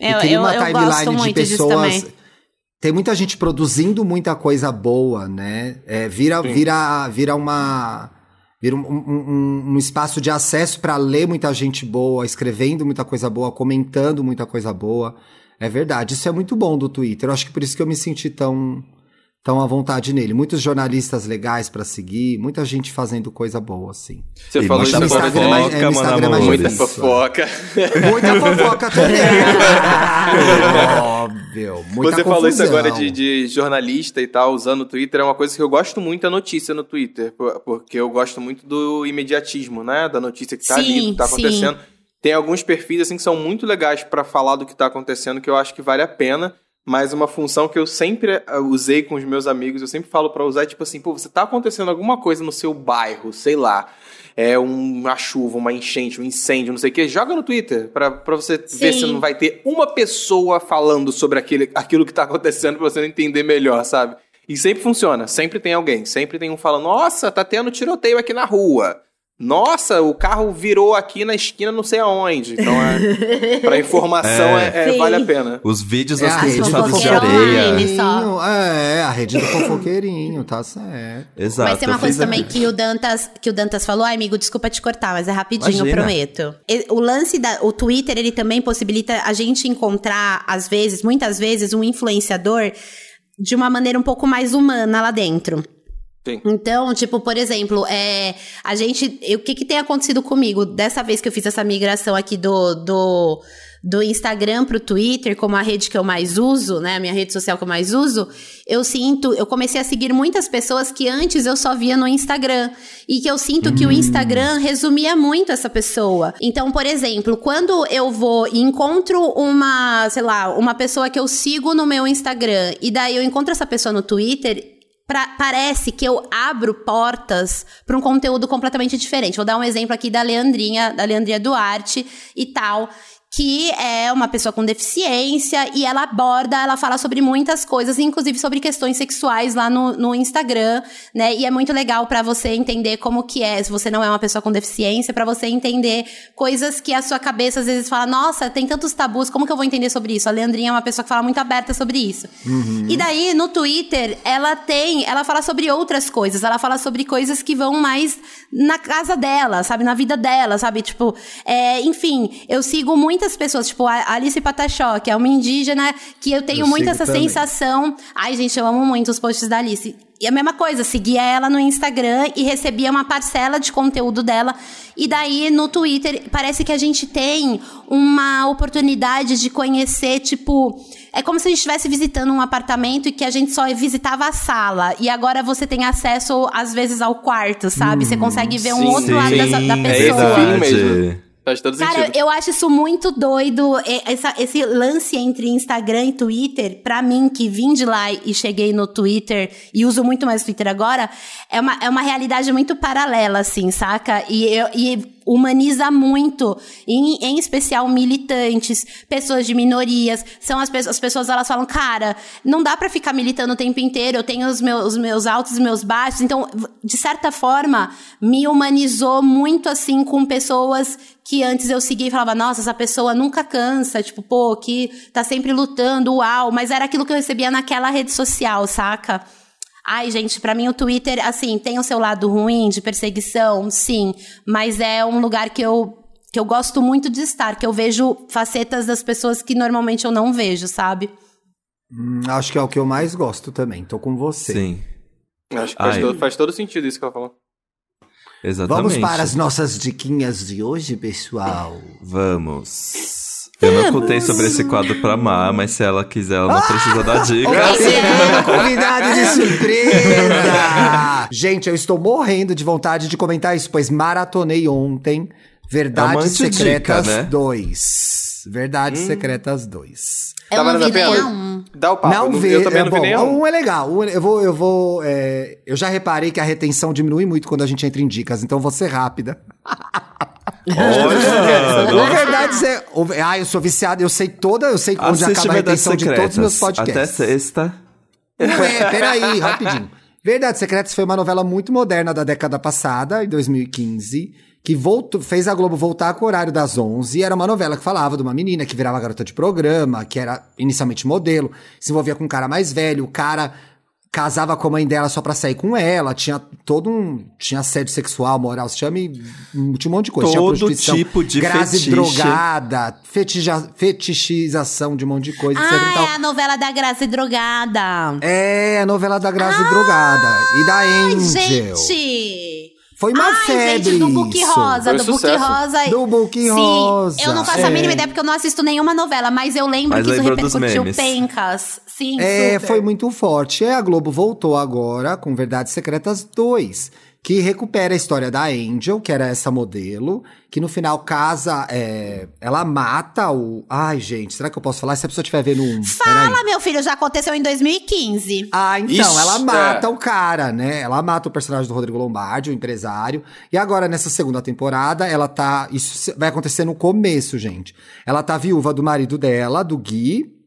E Eu, cria eu, uma eu timeline de pessoas. Tem muita gente produzindo muita coisa boa, né? É, vira, vira, vira uma. Vira um, um- um- um espaço de acesso para ler muita gente boa, escrevendo muita coisa boa, comentando muita coisa boa. É verdade, isso é muito bom do Twitter. Eu acho que por isso que eu me senti tão, tão à vontade nele. Muitos jornalistas legais para seguir, muita gente fazendo coisa boa, assim. Você E falou isso Instagram é de é, no mano, Instagram é mais amor. muita difícil, fofoca. Muita fofoca também. Óbvio. Muita Você falou isso confusão. agora de, de jornalista e tal, usando o Twitter. É uma coisa que eu gosto muito, a notícia no Twitter. por- Porque eu gosto muito do imediatismo, né? Da notícia que tá ali, do Sim, que tá sim. acontecendo. Tem alguns perfis, assim, que são muito legais pra falar do que tá acontecendo, que eu acho que vale a pena. Mas uma função que eu sempre eh, usei com os meus amigos, eu sempre falo pra usar, é tipo assim, pô, você tá acontecendo alguma coisa no seu bairro, sei lá. É uma chuva, uma enchente, um incêndio, não sei o que, joga no Twitter pra, pra você ver Sim. se não vai ter uma pessoa falando sobre aquele, aquilo que tá acontecendo pra você entender melhor, sabe? E sempre funciona, sempre tem alguém, sempre tem um falando, nossa, tá tendo tiroteio aqui na rua. Nossa, o carro virou aqui na esquina não sei aonde. Então, é, pra informação, é. é- vale a pena. Os vídeos É das pistadas de areia. É, a rede do fofoqueirinho, tá certo. Exato. Mas tem uma coisa também aqui. que o Dantas, que o Dantas falou, ai amigo, desculpa te cortar, mas é rapidinho, Imagina. eu prometo. E- O lance da o Twitter, ele também possibilita a gente encontrar às vezes, muitas vezes um influenciador de uma maneira um pouco mais humana lá dentro. Sim. Então, tipo, por exemplo, é, a gente. O que, que tem acontecido comigo dessa vez que eu fiz essa migração aqui do, do, do Instagram pro Twitter, como a rede que eu mais uso, né? A minha rede social que eu mais uso, eu sinto. Eu comecei a seguir muitas pessoas que antes eu só via no Instagram. E que eu sinto que o Instagram resumia muito essa pessoa. Então, por exemplo, quando eu vou e encontro uma, sei lá, uma pessoa que eu sigo no meu Instagram, e daí eu encontro essa pessoa no Twitter. Pra- parece que eu abro portas para um conteúdo completamente diferente. Vou dar um exemplo aqui da Leandrinha, da Leandrinha Duarte e tal. Que é uma pessoa com deficiência e ela aborda, ela fala sobre muitas coisas, inclusive sobre questões sexuais lá no, no Instagram, né? E é muito legal para você entender como que é, se você não é uma pessoa com deficiência, para você entender coisas que a sua cabeça às vezes fala, nossa, tem tantos tabus, como que eu vou entender sobre isso? A Leandrinha é uma pessoa que fala muito aberta sobre isso. Uhum. E daí, no Twitter, ela tem, ela fala sobre outras coisas, ela fala sobre coisas que vão mais na casa dela, sabe? Na vida dela, sabe? Tipo, é, enfim, eu sigo muito muitas pessoas, tipo a Alice Patachó, que é uma indígena que eu tenho eu muito essa também. sensação. Ai, gente, eu amo muito os posts da Alice. E a mesma coisa, seguia ela no Instagram e recebia uma parcela de conteúdo dela. E daí no Twitter parece que a gente tem uma oportunidade de conhecer, tipo. É como se a gente estivesse visitando um apartamento e que a gente só visitava a sala. E agora você tem acesso, às vezes, ao quarto, sabe? Hum, você consegue ver um outro sim, lado da, da pessoa. É esse mesmo. Faz todo Cara, sentido. eu acho isso muito doido. Essa, esse lance entre Instagram e Twitter, pra mim, que vim de lá e cheguei no Twitter e uso muito mais o Twitter agora, é uma, é uma realidade muito paralela, assim, saca? E, eu, e humaniza muito, em, em especial militantes, pessoas de minorias. São as, as pessoas, elas falam, cara, não dá para ficar militando o tempo inteiro, eu tenho os meus, os meus altos e meus baixos. Então, de certa forma, me humanizou muito assim com pessoas que antes eu seguia e falava, nossa, essa pessoa nunca cansa, tipo, pô, que tá sempre lutando, uau, mas era aquilo que eu recebia naquela rede social, saca? Ai, gente, para mim o Twitter, assim, tem o seu lado ruim de perseguição, sim, mas é um lugar que eu que eu gosto muito de estar, que eu vejo facetas das pessoas que normalmente eu não vejo, sabe? Hum, acho que é o que eu mais gosto também. Tô com você. Sim. Acho que faz todo, faz todo, sentido isso que ela falou. Exatamente. Vamos para as nossas diquinhas de hoje, pessoal. Vamos. Eu não contei sobre esse quadro pra Má, mas se ela quiser, ela não precisa dar dica. É convidado de surpresa! Gente, eu estou morrendo de vontade de comentar isso, pois maratonei ontem Verdades é Secretas dica, né? 2. Verdades hum. Secretas 2. Eu tá não vi nenhum. Dá o papo. Não vê, eu também é, não vi nenhum. Um é legal. Um, eu vou, eu vou. É, eu já reparei que a retenção diminui muito quando a gente entra em dicas, então vou ser rápida. Olha, Na verdade, você, ah, eu sou viciado, eu sei toda, eu sei onde Assiste acaba a retenção de todos os meus podcasts. Até sexta. É, peraí, rapidinho. Verdades Secretas foi uma novela muito moderna da década passada, em 2015, que voltou, fez a Globo voltar com o horário das 11. Era uma novela que falava de uma menina que virava garota de programa, que era inicialmente modelo, se envolvia com um cara mais velho, o cara casava com a mãe dela só pra sair com ela, tinha todo um. Tinha assédio sexual, moral, se chama, tinha um monte de coisa. Todo tinha tipo de grase fetiche. drogada, fetija, fetichização de um monte de coisa. Ah, é a novela da Grazi drogada. É, a novela da Grazi ah, drogada. E da Angel. Gente! Foi uma Ai, febre gente, do Book Rosa, do Book Rosa. Do Book Rosa. Sim, eu não faço é. a mínima ideia porque eu não assisto nenhuma novela, mas eu lembro mas que isso repercutiu pencas. Sim, É, super. foi muito forte. É, a Globo voltou agora com Verdades Secretas 2 que recupera a história da Angel, que era essa modelo, que no final casa, é, ela mata o. Ai, gente, será que eu posso falar? Se a pessoa estiver vendo um. Fala, meu filho, já aconteceu em 2015. Ah, então, Ixi, ela mata é. o cara, né? Ela mata o personagem do Rodrigo Lombardi, o empresário. E agora, nessa segunda temporada, ela tá. Isso vai acontecer no começo, gente. Ela tá viúva do marido dela, do Gui,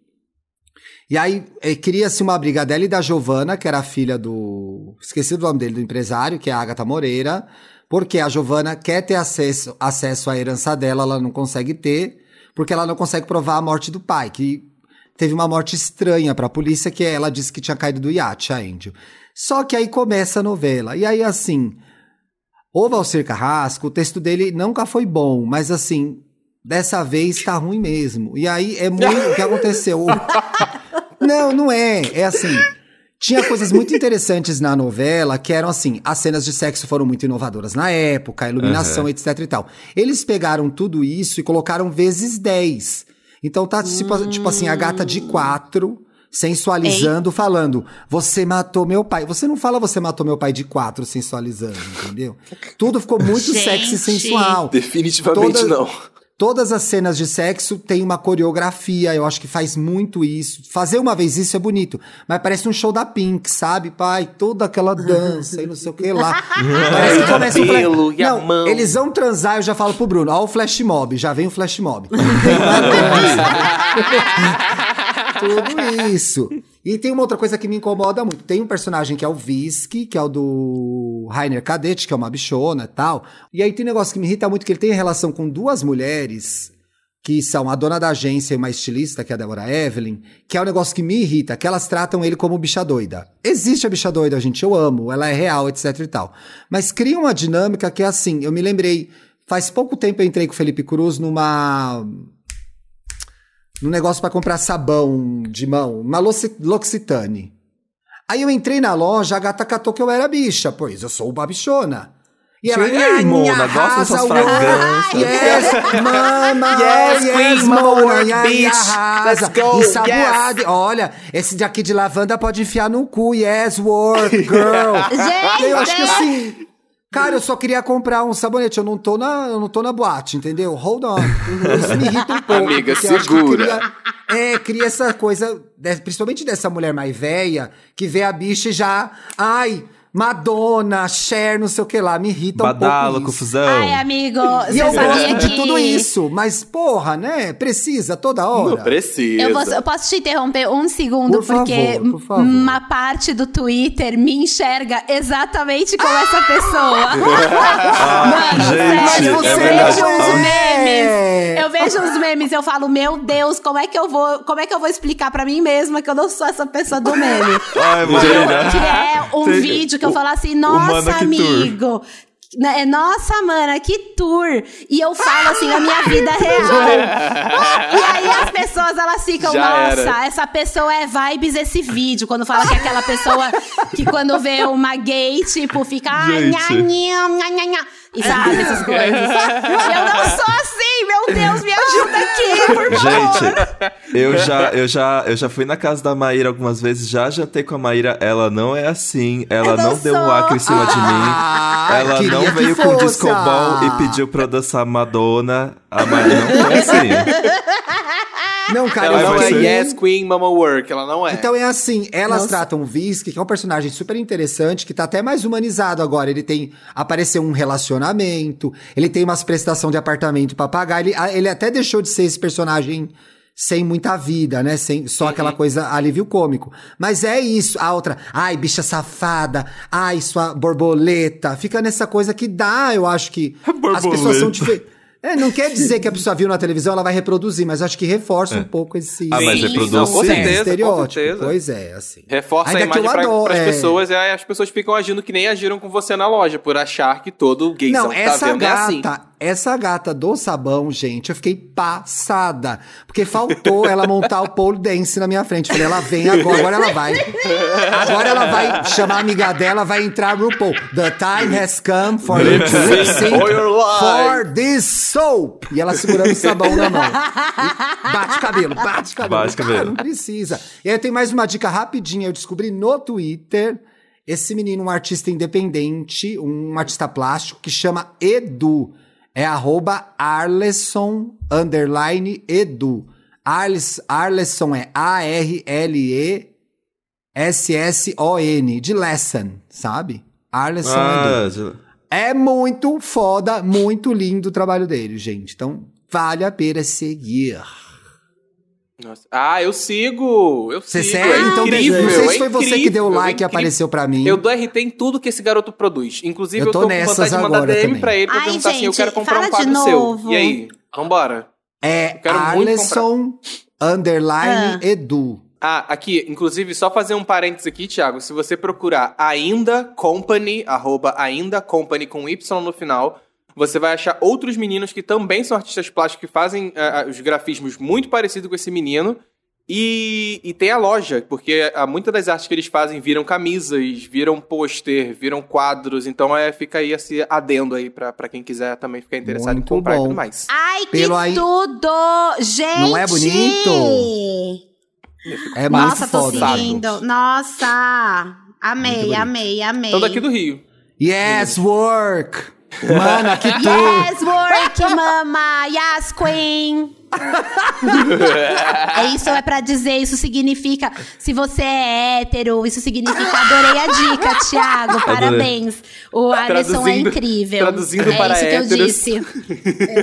e aí é, cria-se uma briga dela e da Giovana, que era a filha do. Esqueci do nome dele, do empresário, que é a Agatha Moreira. Porque a Giovana quer ter acesso, acesso à herança dela, ela não consegue ter, porque ela não consegue provar a morte do pai, que teve uma morte estranha para a polícia, que ela disse que tinha caído do iate, a Angel. Só que aí começa a novela. E aí, assim, o Valcir Carrasco, o texto dele nunca foi bom, mas assim, dessa vez tá ruim mesmo. E aí é muito o que aconteceu. não, não é. É assim. Tinha coisas muito interessantes na novela que eram assim: as cenas de sexo foram muito inovadoras na época, a iluminação, uhum. etc e tal. Eles pegaram tudo isso e colocaram vezes 10. Então tá tipo, hum. tipo assim, a gata de quatro sensualizando, Ei. falando: Você matou meu pai. Você não fala você matou meu pai de quatro sensualizando, entendeu? Tudo ficou muito sexy e sensual. Definitivamente Toda, não Todas as cenas de sexo tem uma coreografia, eu acho que faz muito isso. Fazer uma vez isso é bonito, mas parece um show da Pink, sabe, pai? Toda aquela dança e não sei o que lá. parece que começa o flash... e a Não, mão. eles vão transar, eu já falo pro Bruno, ó o flash mob, já vem o flash mob. Tem uma dança. Tudo isso. E tem uma outra coisa que me incomoda muito. Tem um personagem que é o Visky, que é o do Rainer Kadett, que é uma bichona e tal. E aí tem um negócio que me irrita muito, que ele tem relação com duas mulheres, que são a dona da agência e uma estilista, que é a Deborah Evelyn, que é um negócio que me irrita, que elas tratam ele como bicha doida. Existe a bicha doida, gente, eu amo, ela é real, etc e tal. Mas cria uma dinâmica que é assim, eu me lembrei, faz pouco tempo eu entrei com o Felipe Cruz numa num negócio pra comprar sabão de mão, uma L'Occitane. Aí eu entrei na loja, a gata catou que eu era bicha, pois eu sou uma bichona. E ela, Sim, ei, Mona, gosto dessas fragrâncias. Yes, mama, Yes, work, e aí bitch. arrasa. Let's go, Ensaboado. Olha, esse daqui de lavanda pode enfiar no cu. Yes, work, girl. Gente, E eu acho que é. assim... Cara, eu só queria comprar um sabonete, eu não tô na, eu não tô na boate, entendeu? Hold on. Isso me irrita um pouco. Amiga, segura. cria- é, cria essa coisa, principalmente dessa mulher mais velha, que vê a bicha e já. Ai, Madonna, Cher, não sei o que lá, me irrita um Badalo, pouco. Isso. confusão. Ai, amigo, E você eu sabia gosto que... de tudo isso, mas porra, né? Precisa toda hora. Não precisa. Eu, vou- eu posso te interromper um segundo, Por favor, porque por favor. uma parte do Twitter me enxerga exatamente como essa pessoa. Mano, gente, sério, é eu verdade. vejo uns É. memes. Eu vejo uns memes e eu falo, meu Deus, como é que eu vou, como é que eu vou explicar pra mim mesma que eu não sou essa pessoa do meme? Ai, Maíra. Que é um Tem- vídeo que eu falo assim, nossa, amigo. né, Nossa, mana, que tour! E eu falo assim, a minha vida real. e aí as pessoas, elas ficam, Já nossa, era. essa pessoa é vibes esse vídeo. Quando fala que é aquela pessoa que quando vê uma gay, tipo, fica... Ai, nha, nha, nha, nha, nha. E sabe, essas coisas. eu não sou assim, meu Deus, me ajuda aqui, por favor. Gente, eu já, eu, já, eu já fui na casa da Maíra algumas vezes, já jantei com a Maíra. Ela não é assim, ela Eu não não, deu um sou. lacre em cima de Ah, mim. Ela queria não veio com disco ah. ball e pediu pra eu dançar Madonna. A Maíra não foi assim. Não, cara, Ela eu não é Yes Queen Mama Work, ela não é. Então é assim, elas Nossa. tratam o Visky, que é um personagem super interessante, que tá até mais humanizado agora. Ele tem. Apareceu um relacionamento, ele tem umas prestação de apartamento pra pagar. Ele, ele até deixou de ser esse personagem sem muita vida, né? Sem, só aquela coisa alívio cômico. Mas é isso. A outra, ai, bicha safada, ai, sua borboleta. Fica nessa coisa que dá, eu acho que. As pessoas são Borboleta. diferentes. É, não quer dizer que a pessoa viu na televisão, ela vai reproduzir, mas acho que reforça um pouco esse, Ah, mas reproduz não, com certeza, estereótipo. com certeza. Pois é, assim. Reforça Ainda a imagem para as é. pessoas e aí as pessoas ficam agindo que nem agiram com você na loja, por achar que todo gaysão Não, que tá vendo é assim. Essa gata do sabão, gente, eu fiquei passada. Porque faltou ela montar o pole dance na minha frente. Falei, ela vem agora, agora ela vai. Agora ela vai chamar a amiga dela, vai entrar no RuPaul. The time has come for you to lip sync for this soap. E ela segurando o sabão na mão. E bate cabelo, bate cabelo. Bate Cara, cabelo. não precisa. E aí eu tenho mais uma dica rapidinha. Eu descobri no Twitter esse menino, um artista independente, um artista plástico, que chama Edu. É arroba Arleson underline Edu. Arles, Arleson é A-R-L-E-S-S-O-N, de lesson, sabe? Arleson Edu. Ah, já- É muito foda, muito lindo o trabalho dele, gente. Então, vale a pena seguir. Nossa. Ah, eu sigo! Eu Você sigo. segue? É então, incrível, não sei se é foi você que deu é like e apareceu pra mim. Eu dou RT em tudo que esse garoto produz. Inclusive, Eu eu tô tô, com vontade de mandar agora DM também. pra ele pra Ai, perguntar assim: eu gente, quero comprar fala um quadro de seu. novo. E aí? Vambora. É Arleson underline Ah. Edu. Ah, aqui, inclusive, só fazer um parênteses aqui, Thiago. Se você procurar ainda company, arroba ainda company com Y no final, você vai achar outros meninos que também são artistas plásticos que fazem ah, os grafismos muito parecidos com esse menino. E, e tem a loja, porque ah, muitas das artes que eles fazem viram camisas, viram pôster, viram quadros. Então é, fica aí esse adendo aí pra, pra quem quiser também ficar interessado Muito em comprar bom. e tudo mais. Ai, que Pelo aí- tudo! Gente! Não é bonito? É Nossa, tô foda. seguindo. Nossa! Amei, amei, amei. Então daqui do Rio. Yes, work! Mana, que tu. Yes, work, mama! Yes, queen! é isso é pra dizer, isso significa se você é hétero, isso significa adorei a dica, Thiago, parabéns. O Alisson é Traduzindo- incrível. traduzindo é para isso que eu héteros. disse.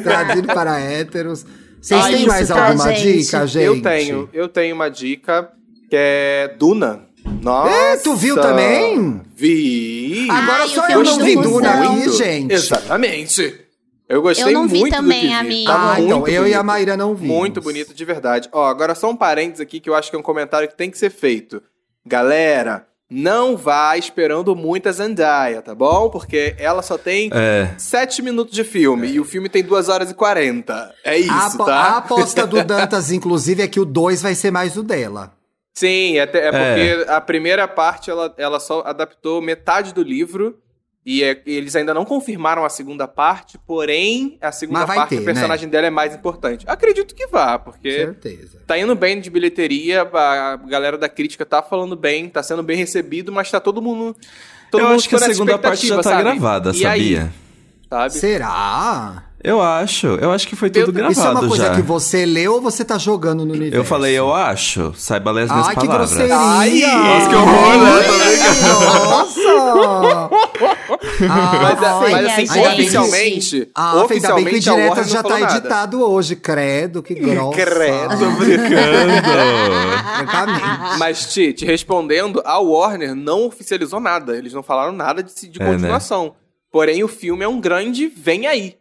Traduzido para héteros. Vocês Ah, têm mais tá, alguma gente? dica, gente? Eu tenho, eu tenho uma dica que é Duna. Nossa! É, tu viu também? Vi! Agora Ai, só eu filme não vi. Duna aqui, Muito. gente. Exatamente. Eu gostei Eu não vi muito também, do que vi. amigo. Tava Ah, então muito eu e a bonito. Maíra não vimos. Muito bonito, de verdade. Ó, agora só um parênteses aqui que eu acho que é um comentário que tem que ser feito. Galera, não vá esperando muito a Zendaya, tá bom? Porque ela só tem É. sete minutos de filme e o filme tem duas horas e quarenta. É isso, a, tá? a aposta do Dantas, inclusive, é que o 2 vai ser mais o dela. Sim, é, até- é É. porque a primeira parte ela, ela só adaptou metade do livro. E é- eles ainda não confirmaram a segunda parte, porém, a segunda parte, ter, o personagem dela é mais importante. Acredito que vá, porque Certeza. tá indo bem de bilheteria, a galera da crítica tá falando bem, tá sendo bem recebido, mas tá todo mundo. Todo eu mundo acho que a segunda parte já tá sabe? gravada, E aí, sabia? sabe? Será? Eu acho. Eu acho que foi tudo Eu- gravado Isso é uma coisa já. que você leu ou você tá jogando no universo? Eu falei, eu acho. Saiba ler as minhas Ai, que palavras. grosseria! Ai, nossa, que horror, né? Nossa! Ah, Mas, ai, mas assim, gente. oficialmente. Ah, ainda bem que oficialmente Warner já tá nada. editado hoje, credo, que grossa. Credo. Tô brincando. Mas, Ti, te respondendo, a Warner não oficializou nada. Eles não falaram nada de, de É, né? continuação. Porém, o filme é um grande vem aí,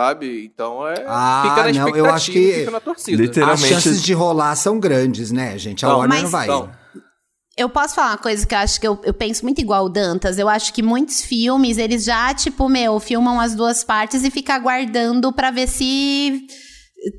sabe? Então, é, Ah, fica na não, expectativa, eu acho que- fica na torcida. Literal- As Literalmente- chances de rolar são grandes, né, gente? A Não, Warner mas- não vai. Então, Eu posso falar uma coisa que eu acho que eu, eu penso muito igual o Dantas. Eu acho que muitos filmes, eles já, tipo, meu, filmam as duas partes e fica aguardando pra ver se.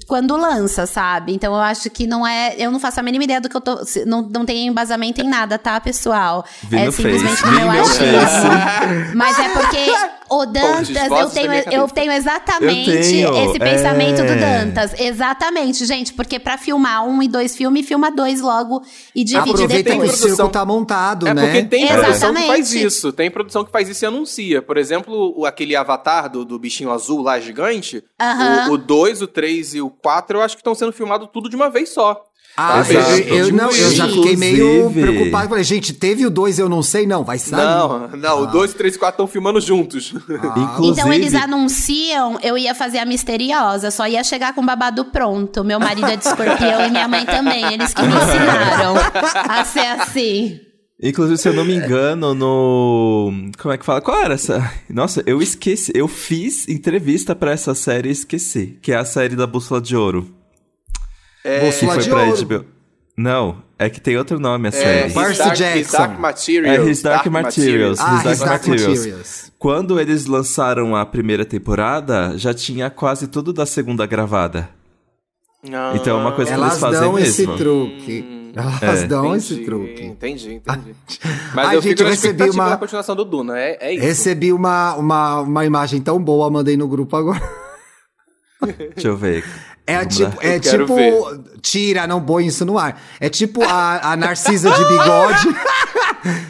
Quando lança, sabe? Então eu acho que não é. Eu não faço a mínima ideia do que eu tô. Não, não tem embasamento em nada, tá, pessoal? Vi é simplesmente Face, no meu achismo. Mas é porque o Dantas, eu tenho, eu tenho exatamente Eu tenho, esse pensamento do é. Dantas. Exatamente, gente. Porque pra filmar um e dois filmes, filma dois logo e divide Aproveita que o depois. produção. circo tá montado, é né? porque tem produção que Exatamente. faz isso. Tem produção que faz isso e anuncia. Por exemplo, o- aquele avatar do, do bichinho azul lá, gigante. Aham. O 2, o 3 e o 4, eu acho que estão sendo filmados tudo de uma vez só. Ah, Exato. eu, eu não, eu já fiquei meio Inclusive- preocupado. Falei, gente, teve o 2, eu não sei, não, vai sair. Não, não, o 2, 3 e 4 estão filmando juntos. Inclusive, Então eles anunciam, eu ia fazer a misteriosa, só ia chegar com o babado pronto. Meu marido é de escorpião e minha mãe também, eles que me ensinaram a ser assim. Inclusive, se eu não me engano, no. Como é que fala? Qual era essa? Nossa, eu esqueci. Eu fiz entrevista pra essa série e esqueci. Que é a série da Bússola de Ouro. É, Bússola foi pra. HBO. Não, é que tem outro nome a é, série. Percy His Dark, Jackson. Dark Materials. É, His Dark Materials. Ah, His Dark His Dark Materials. Materials. Quando eles lançaram a primeira temporada, já tinha quase tudo da segunda gravada. Ah, Então é uma coisa que eles fazem dão esse truque. Elas É. dão entendi, esse truque. Entendi, entendi. Mas Ai, eu gente, fico eu recebi uma- da continuação do Duna, é, é isso. Recebi uma, uma, uma imagem tão boa, mandei no grupo agora. Deixa eu ver. É Vamos tipo, é tipo. ver. Tira, não põe isso no ar. É tipo a, a Narcisa de bigode.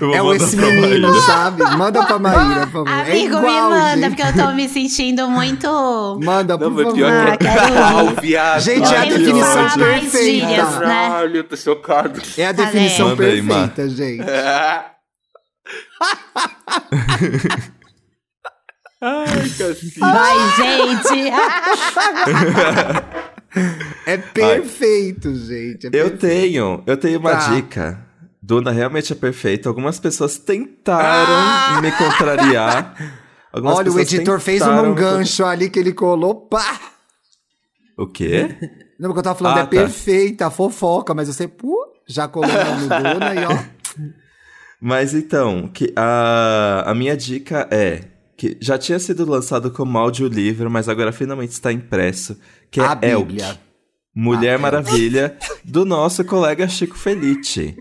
É mandar esse menino, sabe? Manda pra Maíra, por favor. é Amigo, igual, me manda, gente. porque eu tô me sentindo muito. Manda, por Não, mas favor. pior Ah, que é quero pau, ir. viado. Gente, é a definição perfeita. gírias, né? Caralho, eu tô chocado. É a definição aí, perfeita, gente. Ai, cacete. Vai, gente! É perfeito, gente. é Eu perfeito. tenho, eu tenho uma Tá. dica. Duna realmente é perfeito. Algumas pessoas tentaram me contrariar. Algumas Olha, o editor fez um gancho ali que ele colou, pá! O quê? Não, porque eu tava falando, Ah, é tá. perfeita, fofoca, mas você, pô, já colou no Duna e ó. Mas então, que a, a minha dica é que já tinha sido lançado como audiolivro, mas agora finalmente está impresso, que é A Elk, Bíblia. Mulher Ah, Elk. Maravilha, do nosso colega Chico Felice.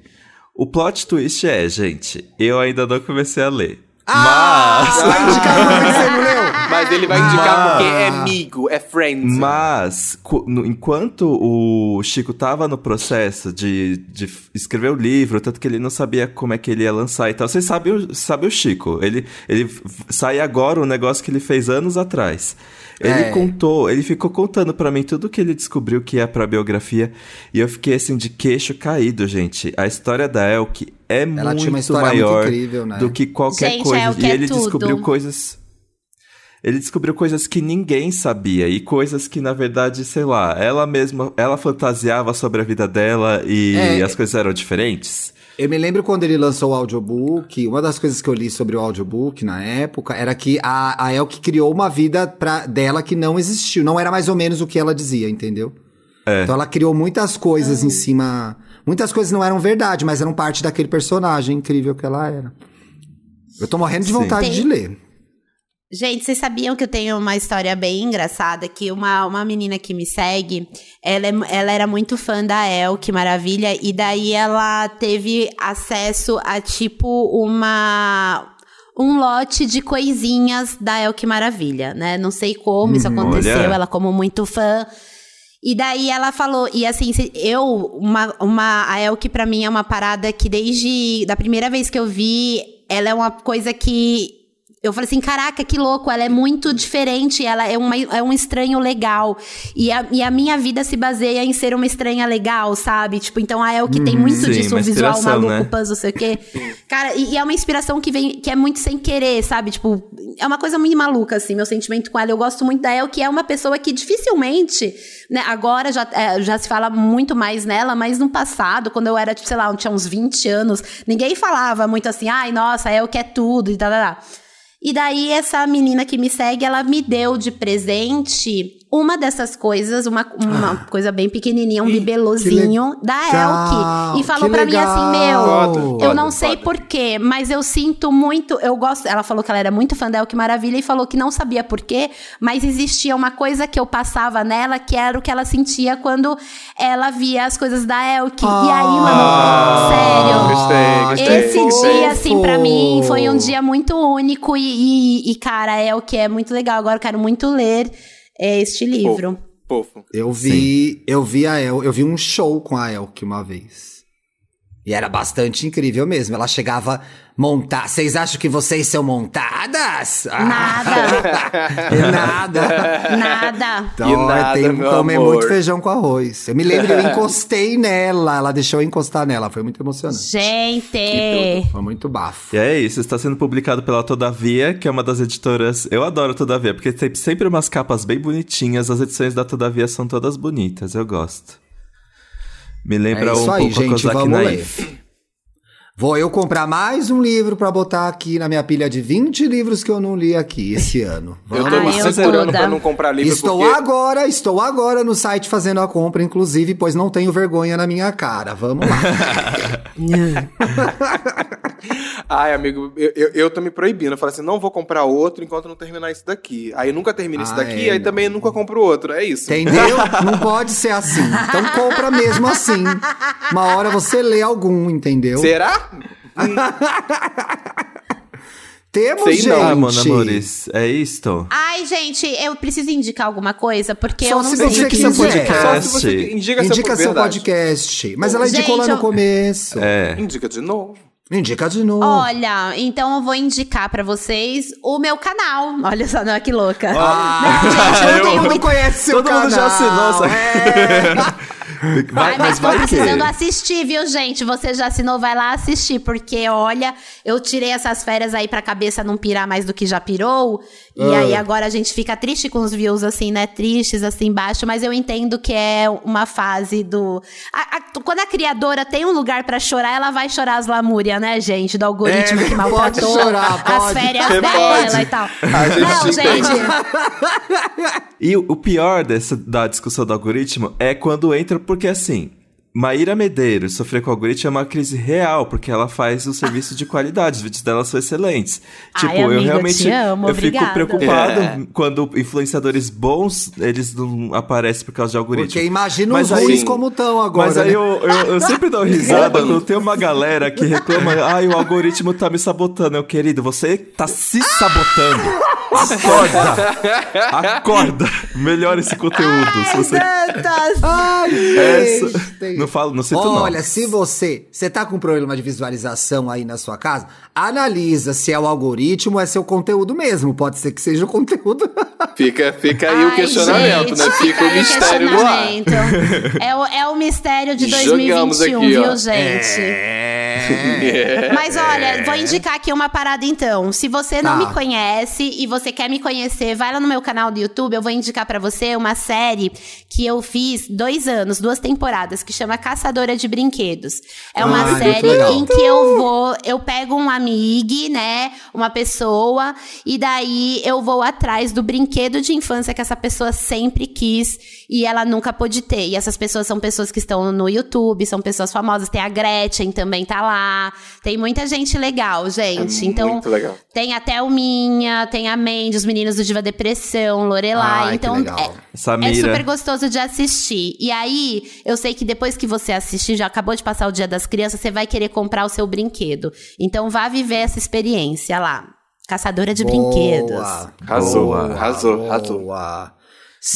O plot twist é, gente, eu ainda não comecei a ler. Ah! Mas Vai Mas ele vai indicar Mas- porque é amigo, é friend. Mas, no- enquanto o Chico tava no processo de, de escrever o livro, tanto que ele não sabia como é que ele ia lançar e tal, vocês sabem o, sabem o Chico. Ele, ele sai agora um negócio que ele fez anos atrás. Ele É. contou, ele ficou contando pra mim tudo que ele descobriu que é pra biografia e eu fiquei assim de queixo caído, gente. A história da Elke é Ela muito tinha uma história muito maior incrível, né? do que qualquer Gente, coisa. E é ele tudo. descobriu coisas ele descobriu coisas que ninguém sabia e coisas que, na verdade, sei lá, ela mesma, ela fantasiava sobre a vida dela e É. as coisas eram diferentes. Eu me lembro quando ele lançou o audiobook, uma das coisas que eu li sobre o audiobook na época era que a, a Elke criou uma vida pra, dela que não existiu. Não era mais ou menos o que ela dizia, entendeu? É. Então ela criou muitas coisas em cima. Muitas coisas não eram verdade, mas eram parte daquele personagem incrível que ela era. Eu tô morrendo de Sim. vontade Tem- de ler. Gente, vocês sabiam que eu tenho uma história bem engraçada? Que uma, uma menina que me segue, ela, é- ela era muito fã da El, que maravilha, e daí ela teve acesso a tipo uma. Um lote de coisinhas da El que Maravilha, né? Não sei como isso aconteceu, Olha. ela como muito fã. E daí ela falou, e assim, eu, uma, uma, a Elke pra mim é uma parada que desde, da primeira vez que eu vi, ela é uma coisa que, eu falei assim, caraca, que louco, ela é muito diferente, ela é, uma, é um estranho legal. E a, e a minha vida se baseia em ser uma estranha legal, sabe? Tipo, então a Elke tem muito Sim, disso, um visual maluco, né? puzzle, sei o quê. Cara, e, e é uma inspiração que vem, que é muito sem querer, sabe? Tipo, é uma coisa muito maluca, assim, meu sentimento com ela. Eu gosto muito da El, que é uma pessoa que dificilmente, né, agora já, é, já se fala muito mais nela, mas no passado, quando eu era, tipo, sei lá, tinha uns 20 anos, ninguém falava muito assim, ai, nossa, a El que é tudo e tal, tal, tal. E daí, essa menina que me segue, ela me deu de presente uma dessas coisas, uma, uma coisa bem pequenininha, um bibelozinho da legal, Elke. E falou pra mim assim, meu, Foda, eu foda, não sei foda. por quê, mas eu sinto muito, eu gosto, ela falou que ela era muito fã da Elke Maravilha e falou que não sabia por quê, mas existia uma coisa que eu passava nela, que era o que ela sentia quando ela via as coisas da Elke. e aí, mano, sério, Gostei, gostei. esse dia, assim, pra mim, foi um dia muito único e, e, e, cara, o que é muito legal. Agora eu quero muito ler é, este livro. Fofo. Eu vi, eu vi a El, eu vi um show com a Elke uma vez. E era bastante incrível mesmo. Ela chegava montar. Vocês acham que vocês são montadas? Ah, Nada, e nada. nada. Então, E nada, tenho que comer amor. muito feijão com arroz. Eu me lembro, eu encostei nela. Ela deixou eu encostar nela. Foi muito emocionante. Gente, Foi muito bafo. E é isso, está sendo publicado pela Todavia, que é uma das editoras. Eu adoro Todavia, porque tem sempre umas capas bem bonitinhas. As edições da Todavia são todas bonitas, eu gosto. Me lembra É isso um aí, pouco gente, Kozak vamos Naif. Vou eu comprar mais um livro pra botar aqui na minha pilha de 20 livros que eu não li aqui esse ano. Eu Vamos tô Ah, me eu segurando pra não comprar livro Estou porque... agora, estou agora no site fazendo a compra, inclusive, pois não tenho vergonha na minha cara. Vamos lá. Ai, amigo, eu, eu, eu tô me proibindo. Eu falo assim, não vou comprar outro enquanto não terminar esse daqui. Aí nunca termino esse Ah, daqui, é, aí não. também nunca compro outro. É isso. Entendeu? Não pode ser assim. Então compra mesmo assim. Uma hora você lê algum, entendeu? Será? Temos, Sei gente. não, mano, amores, é isto? ai, gente, eu preciso indicar alguma coisa, porque Só eu não se sei você quiser. indicar. Só se você indica, Indica seu, seu podcast. Mas ela indicou Gente, lá no eu- começo. É. Indica de novo. Indica de novo. Olha, então eu vou indicar pra vocês o meu canal. Olha só, não, que louca. Ah, não, gente, eu não eu- tenho Todo muito mundo conhece seu Todo mundo já canal. assinou, sabe? É. Vai, Ai, mas tô vai que... precisando assistir, viu, gente? Você já assinou, vai lá assistir, porque olha, eu tirei essas férias aí pra cabeça não pirar mais do que já pirou. E Ah. aí agora a gente fica triste com os views, assim, né? Tristes, assim, baixo, mas eu entendo que é uma fase do. a- a- quando a criadora tem um lugar pra chorar, ela vai chorar as lamúrias, né, gente? Do algoritmo É, que pode maltratou chorar, as pode. férias Você dela pode. e tal. Gente não, gente. E o o pior dessa, da discussão do algoritmo é quando entra, porque assim, Maíra Medeiros sofrer com o algoritmo é uma crise real, porque ela faz o serviço de qualidade, os vídeos dela são excelentes. Ai, tipo, eu amiga, realmente te amo, eu fico preocupado É. quando influenciadores bons, eles não aparecem por causa de algoritmo. Porque imagina Mas os aí- ruins como estão agora. Mas aí né? eu, eu, eu sempre dou risada quando tem uma galera que reclama, ai, o algoritmo tá me sabotando. Meu querido, você tá se sabotando. Acorda! Acorda! Melhora esse conteúdo. se você... Dantas! Ai, Essa- gente. Não falo, não cito Olha, não. se você, você tá com problema de visualização aí na sua casa, analisa se é o algoritmo ou é seu conteúdo mesmo. Pode ser que seja o conteúdo. Fica, fica aí o Ai, questionamento, gente, né? Fica o mistério no ar. É o, é o mistério de Jogamos 2021, aqui, ó. viu, gente? É. Mas olha, vou indicar aqui uma parada então. Se você não Tá. me conhece e você quer me conhecer, vai lá no meu canal do YouTube. Eu vou indicar pra você uma série que eu fiz dois anos, duas temporadas, que chama Caçadora de Brinquedos. É uma série em que eu vou, eu pego um amigo, né, uma pessoa, e daí eu vou atrás do brinquedo de infância que essa pessoa sempre quis e ela nunca pôde ter. E essas pessoas são pessoas que estão no YouTube, são pessoas famosas. Tem a Gretchen também tá lá. Tem muita gente legal, gente. É então, muito legal. tem até o Minha, tem a Mandy, os meninos do Diva Depressão, Lorelai. Ai, que então, legal. é, é super gostoso de assistir. E aí, eu sei que depois que você assistir, já acabou de passar o Dia das Crianças, você vai querer comprar o seu brinquedo. Então, vá viver essa experiência lá. Caçadora de brinquedos. Boa, Arrasou, arrasou, arrasou. boa.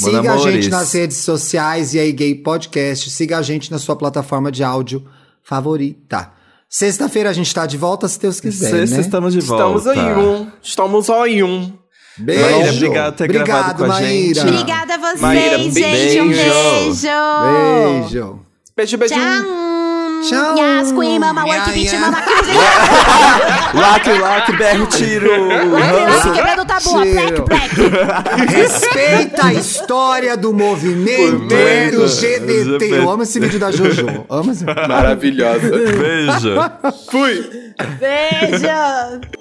Mano, Siga a amores. gente nas redes sociais e aí Gay Podcast. Siga a gente na sua plataforma de áudio favorita. Sexta-feira a gente tá de volta, se Deus quiser, Sexta né? estamos de volta. Estamos aí um. Estamos aí um. Beijo. Maíra, obrigado por ter Obrigado, gravado com a Maíra. gente. Obrigada a vocês, Maíra, gente. Um beijo. beijo. Beijo. Beijo, beijo. Tchau. Tchau. Yas, Queen, Mama, Work, Bitch, nha. Mama, Crazy. Lacre, lacre, berro, tiro. Lacre, lacre, quebrando o tabu. Plec, plec. Respeita a história do movimento Movimento LGBT. Eu amo esse vídeo da Jojo. Amo esse Maravilhosa. Beijo. Fui. Beijo.